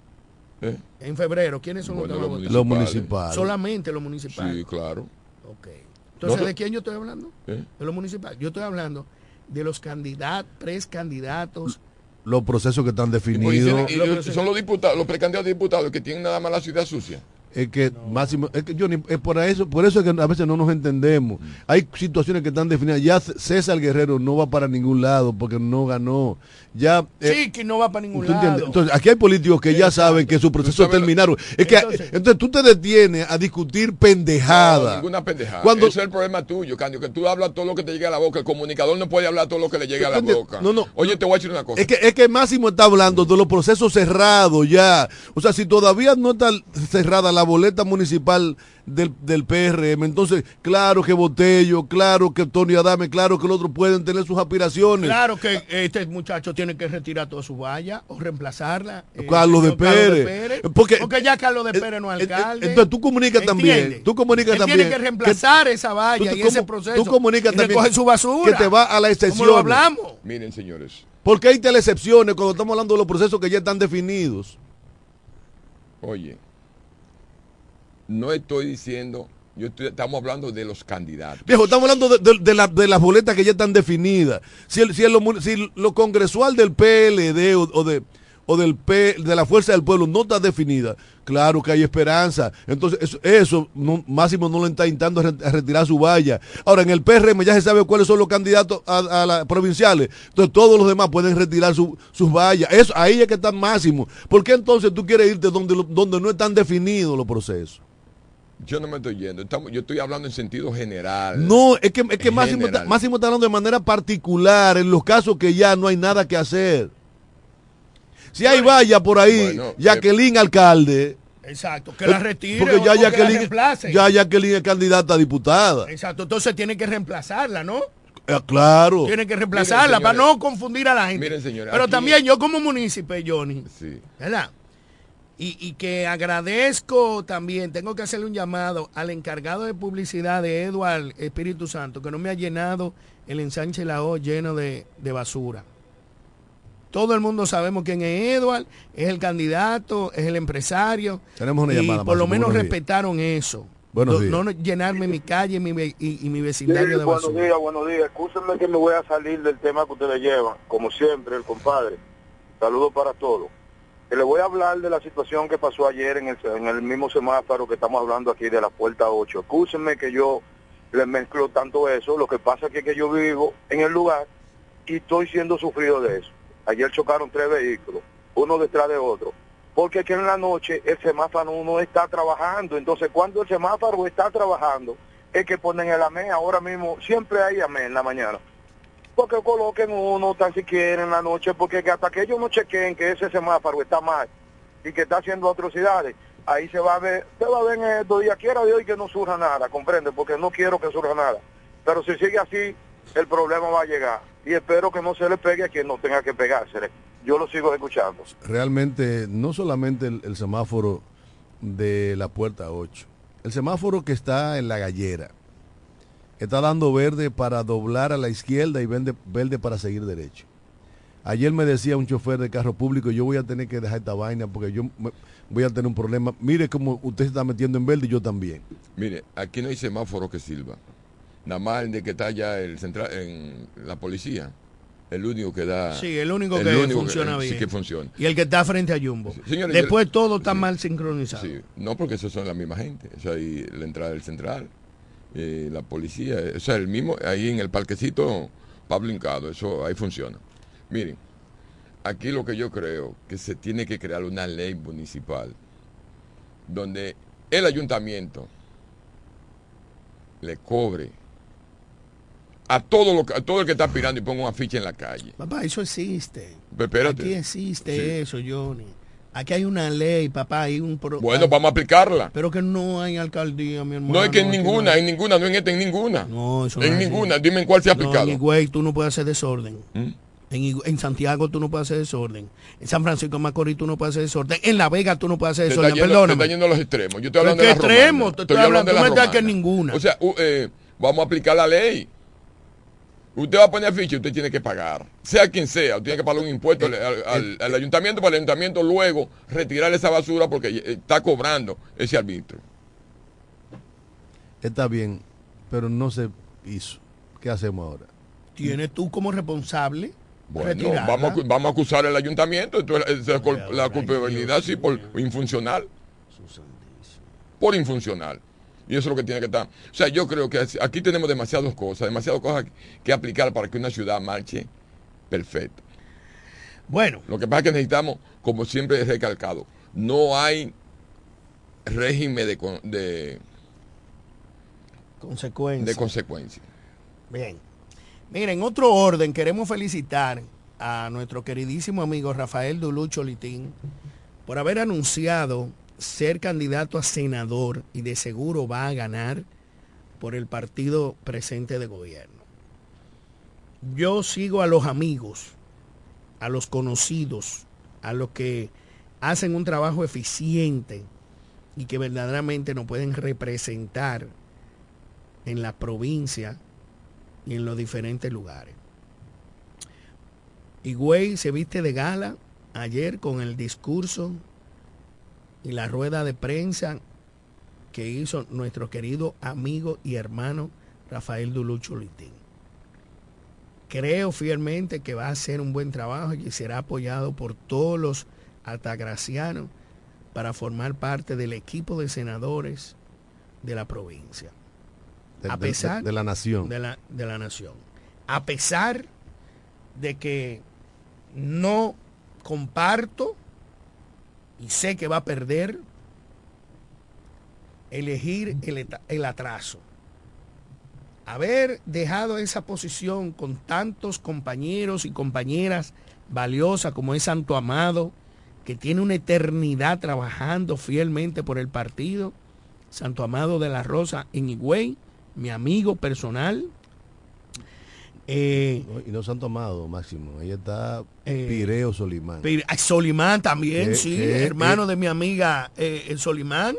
Speaker 7: ¿Eh?
Speaker 4: En febrero, ¿quiénes son
Speaker 7: Bueno,
Speaker 4: los que van a
Speaker 7: los
Speaker 4: votar?
Speaker 5: Los municipales.
Speaker 4: Solamente los municipales.
Speaker 7: Sí, claro.
Speaker 4: Ok. Entonces,
Speaker 7: No,
Speaker 4: ¿de quién yo estoy hablando?
Speaker 7: ¿Eh?
Speaker 4: De los municipales. Yo estoy hablando de los candidatos, tres candidatos.
Speaker 5: Los procesos que están
Speaker 7: y
Speaker 5: definidos.
Speaker 7: y son los diputados, los precandidatos diputados que tienen nada más la ciudad sucia.
Speaker 5: Es que máximo, es que yo ni- es por eso, por eso es que a veces no nos entendemos. Hay situaciones que están definidas. Ya César Guerrero no va para ningún lado porque no ganó. Ya eh,
Speaker 4: sí, que no va para ningún lado.
Speaker 5: Entonces, aquí hay políticos que ya saben que sus procesos terminaron. Es que
Speaker 4: Entonces-
Speaker 5: entonces, tú te detienes a discutir
Speaker 7: No,
Speaker 5: pendejada.
Speaker 7: ninguna pendejada.
Speaker 5: Cuando-
Speaker 7: Ese es el problema tuyo, Candio, que tú hablas todo lo que te llega a la boca. El comunicador no puede hablar todo lo que le llega a la boca.
Speaker 5: No, no.
Speaker 7: Oye, te voy a decir una cosa.
Speaker 5: Es que, es que Máximo está hablando de los procesos cerrados ya. O sea, si todavía no está cerrada la boleta municipal del, del PRM, entonces, claro que Botello, claro que Tony Adame, claro que el otro pueden tener sus aspiraciones.
Speaker 4: Claro que este muchacho tiene que retirar toda su valla o reemplazarla. eh,
Speaker 5: Carlos de
Speaker 4: señor Carlos de
Speaker 5: Pérez.
Speaker 4: Porque,
Speaker 5: Porque-
Speaker 4: ya Carlos de Pérez no es alcalde.
Speaker 5: Entonces tú comunicas también, tú comunicas
Speaker 4: Él
Speaker 5: también.
Speaker 4: Tiene que reemplazar esa valla
Speaker 5: tú-
Speaker 4: y ese proceso.
Speaker 5: tú comunicas
Speaker 4: y
Speaker 5: también
Speaker 4: su basura.
Speaker 5: que te va a la excepción.
Speaker 4: Como lo hablamos.
Speaker 7: Miren, señores.
Speaker 5: Porque hay tales excepciones cuando estamos hablando de los procesos que ya están definidos.
Speaker 7: Oye, no estoy diciendo, yo estoy- estamos hablando de los candidatos.
Speaker 5: Viejo, estamos hablando de, de- de la- las boletas que ya están definidas. Si, el, si, el- lo congresual del PLD o, de o del P, de la fuerza del pueblo no está definida, claro que hay esperanza. Entonces, eso, Máximo no lo está intentando retirar su valla. Ahora, en el PRM ya se sabe cuáles son los candidatos a, provinciales. Entonces, todos los demás pueden retirar su- sus vallas. Eso, ahí es que está Máximo. ¿Por qué entonces tú quieres irte donde, donde no están definidos los procesos?
Speaker 7: Yo no me estoy yendo, estamos, yo estoy hablando en sentido general.
Speaker 5: No, es que, es que Máximo, está. Máximo está hablando de manera particular en los casos que ya no hay nada que hacer. Si hay valla por ahí,
Speaker 7: Bueno,
Speaker 5: Jacqueline alcalde.
Speaker 4: Exacto, que la retire
Speaker 5: Porque ya
Speaker 4: o que la
Speaker 5: Jacqueline,
Speaker 4: reemplace.
Speaker 5: ya Jacqueline es candidata a diputada.
Speaker 4: Exacto, entonces tiene que reemplazarla, ¿no?
Speaker 5: Eh, claro.
Speaker 4: Tiene que reemplazarla
Speaker 7: Miren,
Speaker 4: para no confundir a la gente.
Speaker 7: Miren, señores,
Speaker 4: Pero
Speaker 7: aquí-
Speaker 4: también yo como munícipe, Johnny,
Speaker 7: Sí.
Speaker 4: ¿verdad? Y, y que agradezco también, tengo que hacerle un llamado al encargado de publicidad de Edward Espíritu Santo, que no me ha llenado el ensanche La O lleno de, de basura. Todo el mundo sabemos quién es Edward, es el candidato, es el empresario.
Speaker 5: Tenemos una
Speaker 4: y
Speaker 5: llamada,
Speaker 4: por lo menos
Speaker 5: buenos días.
Speaker 4: respetaron eso.
Speaker 5: Buenos
Speaker 4: no,
Speaker 5: días.
Speaker 4: no llenarme mi calle mi ve- y, y mi
Speaker 13: Sí,
Speaker 4: vecindario de
Speaker 13: buenos
Speaker 4: basura.
Speaker 13: días, buenos días. Escúchenme que me voy a salir del tema que ustedes llevan, como siempre, el compadre. Saludos para todos. Que le voy a hablar de la situación que pasó ayer en el, en el mismo semáforo que estamos hablando aquí de la puerta 8. Escúchenme que yo les mezclo tanto eso. Lo que pasa es que yo vivo en el lugar y estoy siendo sufrido de eso. Ayer chocaron tres vehículos, uno detrás de otro. Porque aquí en la noche el semáforo no está trabajando. Entonces, cuando el semáforo está trabajando, es que ponen el amén. Ahora mismo siempre hay amén en la mañana. Porque coloquen uno tan siquiera en la noche, porque hasta que ellos no chequen que ese semáforo está mal y que está haciendo atrocidades, ahí se va a ver, se va a ver en estos días, quiera de hoy que no surja nada, comprende, porque no quiero que surja nada. Pero si sigue así, el problema va a llegar. Y espero que no se le pegue a quien no tenga que pegársele. Yo lo sigo escuchando.
Speaker 5: Realmente, no solamente el, el semáforo de la puerta 8, el semáforo que está en la gallera está dando verde para doblar a la izquierda y verde, verde para seguir derecho. Ayer me decía un chofer de carro público, yo voy a tener que dejar esta vaina porque yo me- voy a tener un problema. Mire cómo usted se está metiendo en verde y yo también.
Speaker 7: Mire, aquí no hay semáforo que sirva. Nada más el de que está ya el central, en la policía. El único que da.
Speaker 4: Sí, el único
Speaker 7: el
Speaker 4: que
Speaker 7: único
Speaker 4: funciona
Speaker 7: sí
Speaker 4: bien.
Speaker 7: que funciona.
Speaker 4: Y el que está frente a Jumbo.
Speaker 7: Señores,
Speaker 4: Después
Speaker 7: yo-
Speaker 4: todo está mal sincronizado.
Speaker 7: Sí, no porque esos son la misma gente. O sea, ahí la entrada del central, eh, la policía, o sea, el mismo, ahí en el parquecito Pablo Hincado, eso ahí funciona. Miren, aquí lo que yo creo que se tiene que crear una ley municipal donde el ayuntamiento le cobre a todo lo que- a todo el que está aspirando y ponga una ficha en la calle.
Speaker 4: Papá, eso existe.
Speaker 7: Pero espérate.
Speaker 4: Aquí existe
Speaker 7: Sí.
Speaker 4: eso, Johnny. Aquí hay una ley, papá, hay un pro-
Speaker 7: Bueno, vamos a aplicarla.
Speaker 4: Pero que no hay alcaldía, mi hermano.
Speaker 7: No es que en ninguna,
Speaker 4: hay.
Speaker 7: en ninguna, no en esta, en ninguna.
Speaker 4: No, eso no
Speaker 7: en
Speaker 4: así.
Speaker 7: ninguna. Dime en cuál se ha
Speaker 4: No,
Speaker 7: aplicado.
Speaker 4: en Higüey tú no puedes hacer desorden.
Speaker 7: ¿Mm?
Speaker 4: En, Santiago tú no puedes hacer desorden. En San Francisco de Macorís tú no puedes hacer desorden. En La Vega tú no puedes hacer desorden.
Speaker 7: yendo, te
Speaker 4: Perdóname.
Speaker 7: está yendo a los extremos. Yo estoy
Speaker 4: ¿Pero
Speaker 7: hablando de la romana.
Speaker 4: extremo? Te estoy hablando-
Speaker 7: de la
Speaker 4: que ninguna.
Speaker 7: O sea, u- eh, vamos a aplicar la ley. Usted va a poner ficha y usted tiene que pagar. Sea quien sea, usted tiene que pagar un impuesto al, al- al ayuntamiento para el ayuntamiento luego retirar esa basura porque eh, está cobrando ese arbitrio.
Speaker 5: Está bien, pero no se hizo. ¿Qué hacemos ahora?
Speaker 4: Tienes tú como responsable
Speaker 7: Bueno,
Speaker 4: retirarla.
Speaker 7: vamos, a vamos a acusar al ayuntamiento, entonces eh, cul- la culpabilidad sí por infuncional. Por infuncional. Y eso es lo que tiene que estar. O sea, yo creo que aquí tenemos demasiadas cosas, demasiadas cosas que aplicar para que una ciudad marche perfecta.
Speaker 4: Bueno.
Speaker 7: Lo que pasa es que necesitamos, como siempre he recalcado, no hay régimen de, de,
Speaker 4: Consecuencia.
Speaker 7: de consecuencia.
Speaker 4: Bien. Miren, en otro orden, queremos felicitar a nuestro queridísimo amigo Rafael Dulucho Litín por haber anunciado ser candidato a senador y de seguro va a ganar por el partido presente de gobierno. Yo sigo a los amigos, a los conocidos, a los que hacen un trabajo eficiente y que verdaderamente nos pueden representar en la provincia y en los diferentes lugares. Higüey se viste de gala ayer con el discurso y la rueda de prensa que hizo nuestro querido amigo y hermano Rafael Dulucho Litín. Creo fielmente que va a hacer un buen trabajo y que será apoyado por todos los altagracianos para formar parte del equipo de senadores de la provincia.
Speaker 5: De-
Speaker 4: a
Speaker 5: de-
Speaker 4: pesar
Speaker 5: de la nación.
Speaker 4: de la, de la nación. A pesar de que no comparto y sé que va a perder elegir el, el atraso. Haber dejado esa posición con tantos compañeros y compañeras valiosas como es Santo Amado, que tiene una eternidad trabajando fielmente por el partido, Santo Amado de la Rosa en Higüey, mi amigo personal. Eh,
Speaker 5: No, y no se han tomado, Máximo. Ahí está
Speaker 4: Eh,
Speaker 5: Pireo Solimán.
Speaker 4: Pir- ay, Solimán también,
Speaker 5: Que-
Speaker 4: sí,
Speaker 5: que-
Speaker 4: hermano
Speaker 5: que-
Speaker 4: de mi amiga eh, el Solimán.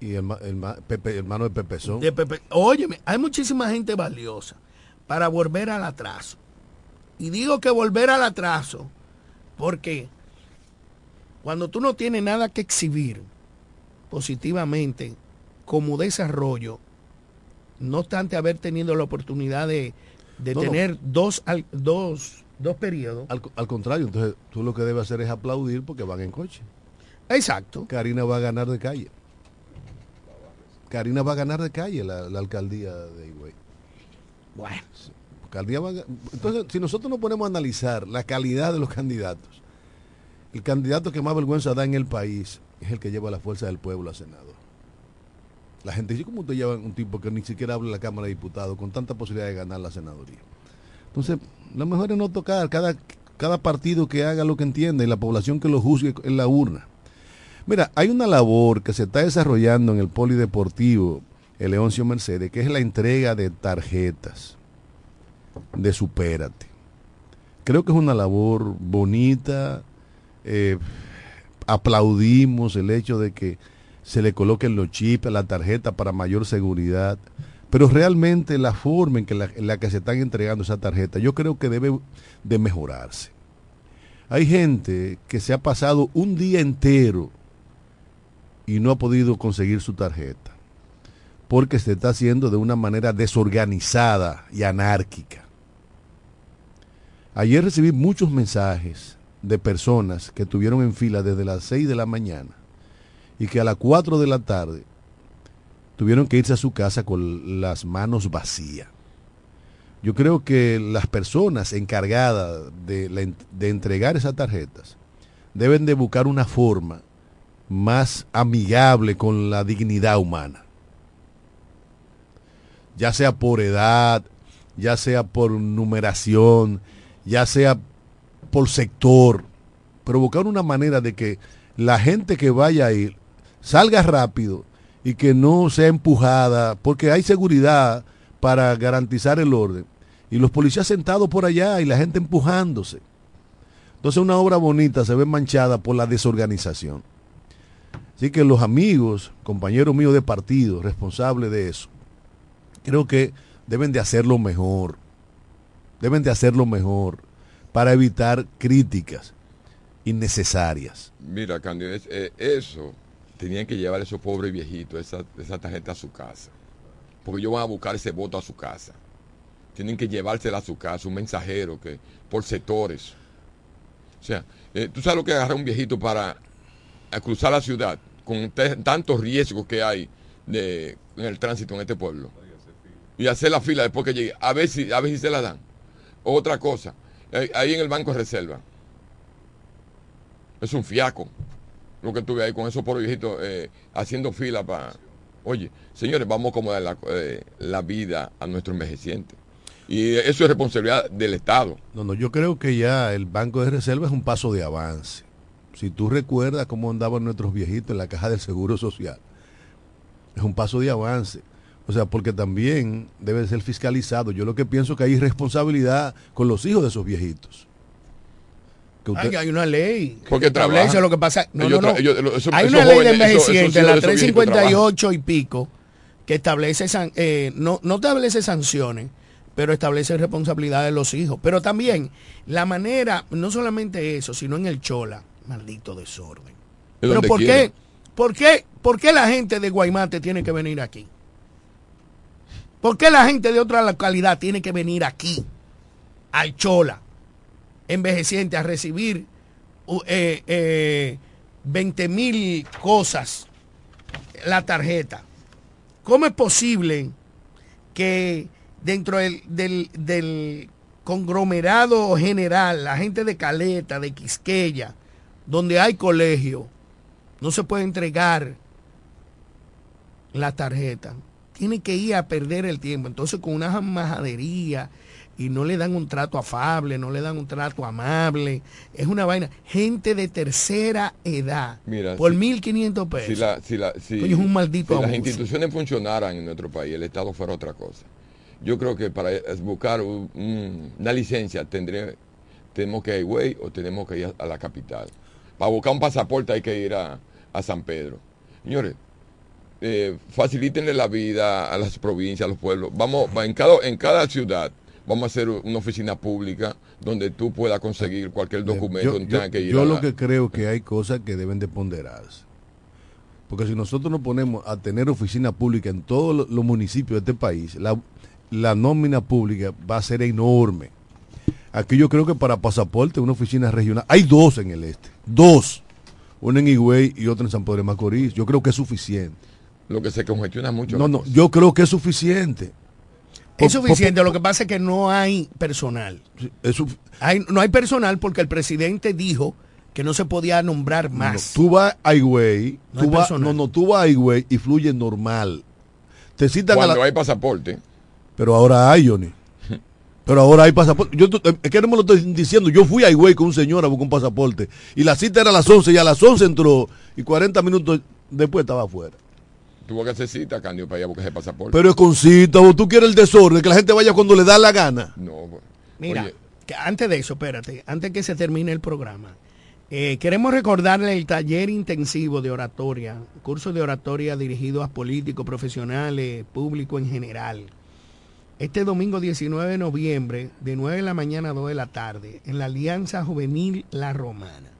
Speaker 5: y el, el ma- Pepe- hermano de Pepezón.
Speaker 4: De Pepe. Óyeme, hay muchísima gente valiosa para volver al atraso. Y digo que volver al atraso porque cuando tú no tienes nada que exhibir positivamente como desarrollo, no obstante haber tenido la oportunidad de, de
Speaker 5: No, no.
Speaker 4: tener Dos, al- dos, dos periodos.
Speaker 5: Al, al contrario, entonces tú lo que debes hacer es aplaudir porque van en coche.
Speaker 4: Exacto.
Speaker 5: Karina va a ganar de calle. Karina va a ganar de calle la, la alcaldía de Higüey.
Speaker 4: Bueno.
Speaker 5: Alcaldía va a ga- entonces, si nosotros nos ponemos a analizar la calidad de los candidatos, el candidato que más vergüenza da en el país es el que lleva la fuerza del pueblo a senador. La gente dice, ¿cómo usted lleva un tipo que ni siquiera habla en la Cámara de Diputados con tanta posibilidad de ganar la senaduría? Entonces, lo mejor es no tocar cada, cada partido que haga lo que entienda y la población que lo juzgue en la urna. Mira, hay una labor que se está desarrollando en el polideportivo el Leoncio Mercedes, que es la entrega de tarjetas de Supérate. Creo que es una labor bonita. eh, aplaudimos el hecho de que se le coloquen los chips la tarjeta para mayor seguridad. Pero realmente la forma en, que la, en la que se están entregando esa tarjeta, yo creo que debe de mejorarse. Hay gente que se ha pasado un día entero y no ha podido conseguir su tarjeta porque se está haciendo de una manera desorganizada y anárquica. Ayer recibí muchos mensajes de personas que estuvieron en fila desde las 6 de la mañana y que a las 4 de la tarde tuvieron que irse a su casa con las manos vacías. Yo creo que las personas encargadas de, de entregar esas tarjetas deben de buscar una forma más amigable con la dignidad humana. Ya sea por edad, ya sea por numeración, ya sea por sector, pero buscar una manera de que la gente que vaya a ir salga rápido y que no sea empujada, porque hay seguridad para garantizar el orden. Y los policías sentados por allá y la gente empujándose. Entonces una obra bonita se ve manchada por la desorganización. Así que los amigos, compañeros míos de partido, responsables de eso, creo que deben de hacerlo mejor. deben de hacerlo mejor para evitar críticas innecesarias.
Speaker 7: Mira, Candido, eh, eso tenían que llevar a esos pobres viejitos esa, esa tarjeta a su casa. Porque ellos van a buscar ese voto a su casa. Tienen que llevársela a su casa, un mensajero que por sectores. O sea, eh, tú sabes lo que agarra un viejito para cruzar la ciudad con tantos riesgos que hay de, en el tránsito en este pueblo. Y hacer la fila después que llegue. A ver si, a ver si se la dan. Otra cosa, eh, ahí en el Banco de Reserva. Es un fiaco lo que tuve ahí con esos pobres viejitos eh, haciendo fila para... Oye, señores, vamos a acomodar la, eh, la vida a nuestro envejeciente. Y eso es responsabilidad del Estado.
Speaker 5: No, no, yo creo que ya el Banco de Reserva es un paso de avance. Si tú recuerdas cómo andaban nuestros viejitos en la caja del Seguro Social, es un paso de avance. O sea, porque también debe ser fiscalizado. Yo lo que pienso que hay responsabilidad con los hijos de esos viejitos. Que usted-
Speaker 4: Ay, hay una ley que
Speaker 5: Porque
Speaker 4: establece
Speaker 5: trabajan.
Speaker 4: lo que pasa. No,
Speaker 5: Ellos
Speaker 4: no,
Speaker 5: ellos-
Speaker 4: hay una ley de envejecientes, la
Speaker 7: hijos de esos viejitos
Speaker 4: 358 y pico, que establece, san- eh, no, no establece sanciones, pero establece responsabilidad de los hijos. Pero también la manera, no solamente eso, sino en el chola, maldito desorden. Pero ¿por qué, por qué, por qué la gente de Guaymate tiene que venir aquí? ¿Por qué la gente de otra localidad tiene que venir aquí, al chola? Envejeciente a recibir eh, eh, 20 mil cosas, la tarjeta. ¿Cómo es posible que dentro del, del, del conglomerado general, la gente de Caleta, de Quisqueya, donde hay colegio, no se puede entregar la tarjeta? Tiene que ir a perder el tiempo. Entonces con una majadería y no le dan un trato afable, no le dan un trato amable. Es una vaina. Gente de tercera edad.
Speaker 7: Mira,
Speaker 4: por
Speaker 7: si-
Speaker 4: 1.500 pesos.
Speaker 7: Si, la, si, la, si,
Speaker 4: Coño, es un maldito
Speaker 7: si las
Speaker 4: abuso.
Speaker 7: instituciones funcionaran en nuestro país, el Estado fuera otra cosa. Yo creo que para buscar un- un- una licencia tendría, tenemos que ir a Higüey o tenemos que ir a, a la capital. Para buscar un pasaporte hay que ir a, a San Pedro. Señores, eh, facilítenle la vida a las provincias, a los pueblos. Vamos, va- en cada, en cada ciudad vamos a hacer una oficina pública donde tú puedas conseguir cualquier documento
Speaker 5: yo,
Speaker 7: donde
Speaker 5: yo-
Speaker 7: que ir
Speaker 5: yo
Speaker 7: a
Speaker 5: lo que creo que hay cosas que deben de ponderarse. Porque si nosotros nos ponemos a tener oficina pública en todos los, municipios de este país, la, la nómina pública va a ser enorme. Aquí yo creo que para pasaporte una oficina regional, hay dos en el este, dos, una en Higüey y otra en San Pedro de Macorís. Yo creo que es suficiente.
Speaker 7: Lo que se congestiona mucho.
Speaker 5: No, no,
Speaker 7: cosa.
Speaker 5: yo creo que es suficiente.
Speaker 4: Es suficiente, lo que pasa es que no hay personal. Hay- no hay personal porque el presidente dijo que no se podía nombrar
Speaker 5: No,
Speaker 4: más.
Speaker 5: tú vas a Higüey,
Speaker 4: No
Speaker 5: tú vas- no, no, tú vas a Higüey y fluye normal. Te citan a
Speaker 7: Cuando
Speaker 5: la-
Speaker 7: hay pasaporte.
Speaker 5: Pero ahora hay, Johnny. Pero ahora hay pasaporte. Yo, tú- es que no me lo estoy diciendo. Yo fui a Higüey con un señor a buscar un pasaporte. Y la cita era a las 11 y a las 11 entró. Y 40 minutos después estaba afuera.
Speaker 7: Tuvo que hacer cita, Candio, para ir a buscar ese pasaporte.
Speaker 5: Pero es con cita. o tú quieres el desorden. Que la gente vaya cuando le da la gana.
Speaker 7: No.
Speaker 4: Mira,
Speaker 7: Oye.
Speaker 4: que antes de eso, espérate, antes que se termine el programa, eh, queremos recordarle el taller intensivo de oratoria, curso de oratoria dirigido a políticos, profesionales, público en general. Este domingo 19 de noviembre, de 9 de la mañana a 2 de la tarde, en la Alianza Juvenil La Romana.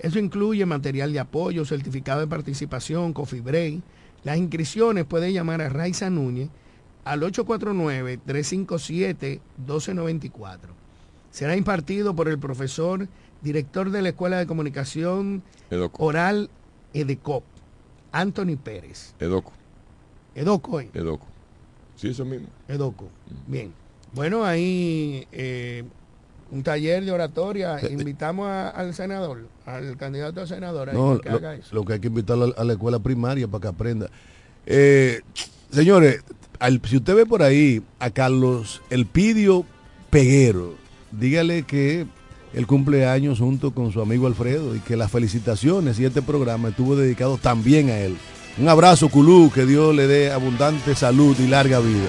Speaker 4: Eso incluye material de apoyo, certificado de participación, coffee break. Las inscripciones puede llamar a Raiza Núñez al 849-357-1294. Será impartido por el profesor, director de la Escuela de Comunicación
Speaker 7: Edoco.
Speaker 4: Oral EDECOP, Anthony Pérez.
Speaker 7: Edoco.
Speaker 4: Edoco, ¿eh?
Speaker 7: Edoco. Sí, eso mismo.
Speaker 4: Edoco. Bien. Bueno, ahí eh, un taller de oratoria. Invitamos a- al senador, al candidato a senador,
Speaker 5: No,
Speaker 4: que
Speaker 5: lo,
Speaker 4: haga eso.
Speaker 5: lo que hay que invitarlo a, a la escuela primaria para que aprenda. Eh, señores, al- si usted ve por ahí a Carlos Elpidio Peguero, dígale que el cumpleaños junto con su amigo Alfredo y que las felicitaciones y este programa estuvo dedicado también a él. Un abrazo, Culú, que Dios le dé abundante salud y larga vida.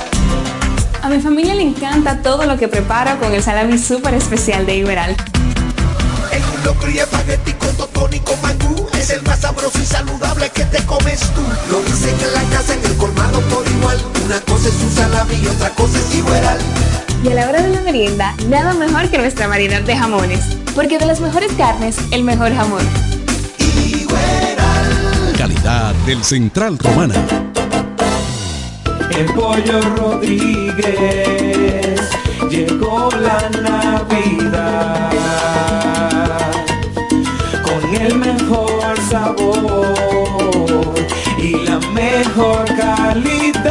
Speaker 14: A mi familia le encanta todo lo que preparo con el salami súper especial de Iberal.
Speaker 15: Un locro y espagueti con totón y con mangú Es el más sabroso y saludable que te comes tú Lo dicen en la casa, en el colmado por igual Una cosa es un salami y otra cosa es igual
Speaker 14: Y a la hora de la merienda, nada mejor que nuestra variedad de jamones. Porque de las mejores carnes, el mejor jamón.
Speaker 9: Calidad del Central Romana.
Speaker 16: El pollo Rodríguez llegó la Navidad con el mejor sabor y la mejor calidad.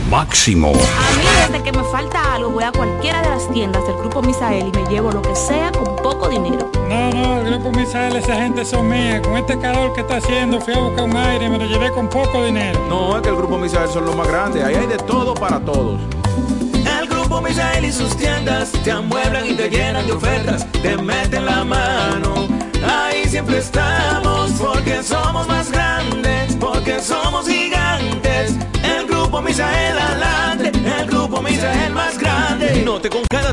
Speaker 17: máximo.
Speaker 18: A mí desde que me falta
Speaker 14: algo, voy a cualquiera de las tiendas del Grupo Misael y me llevo lo que sea con poco dinero.
Speaker 19: No, no, el Grupo Misael, esa gente son mía. Con este calor que está haciendo, fui a buscar un aire y me lo llevé con poco dinero.
Speaker 16: No, es que el Grupo Misael son los más grandes. Ahí hay de todo para todos.
Speaker 20: El Grupo Misael y sus tiendas te amueblan y te llenan de ofertas, te meten la mano. Ahí siempre estamos porque somos más grandes, porque somos gigantes. Grupo Misael adelante, el Grupo Misael más grande.
Speaker 16: No te con cada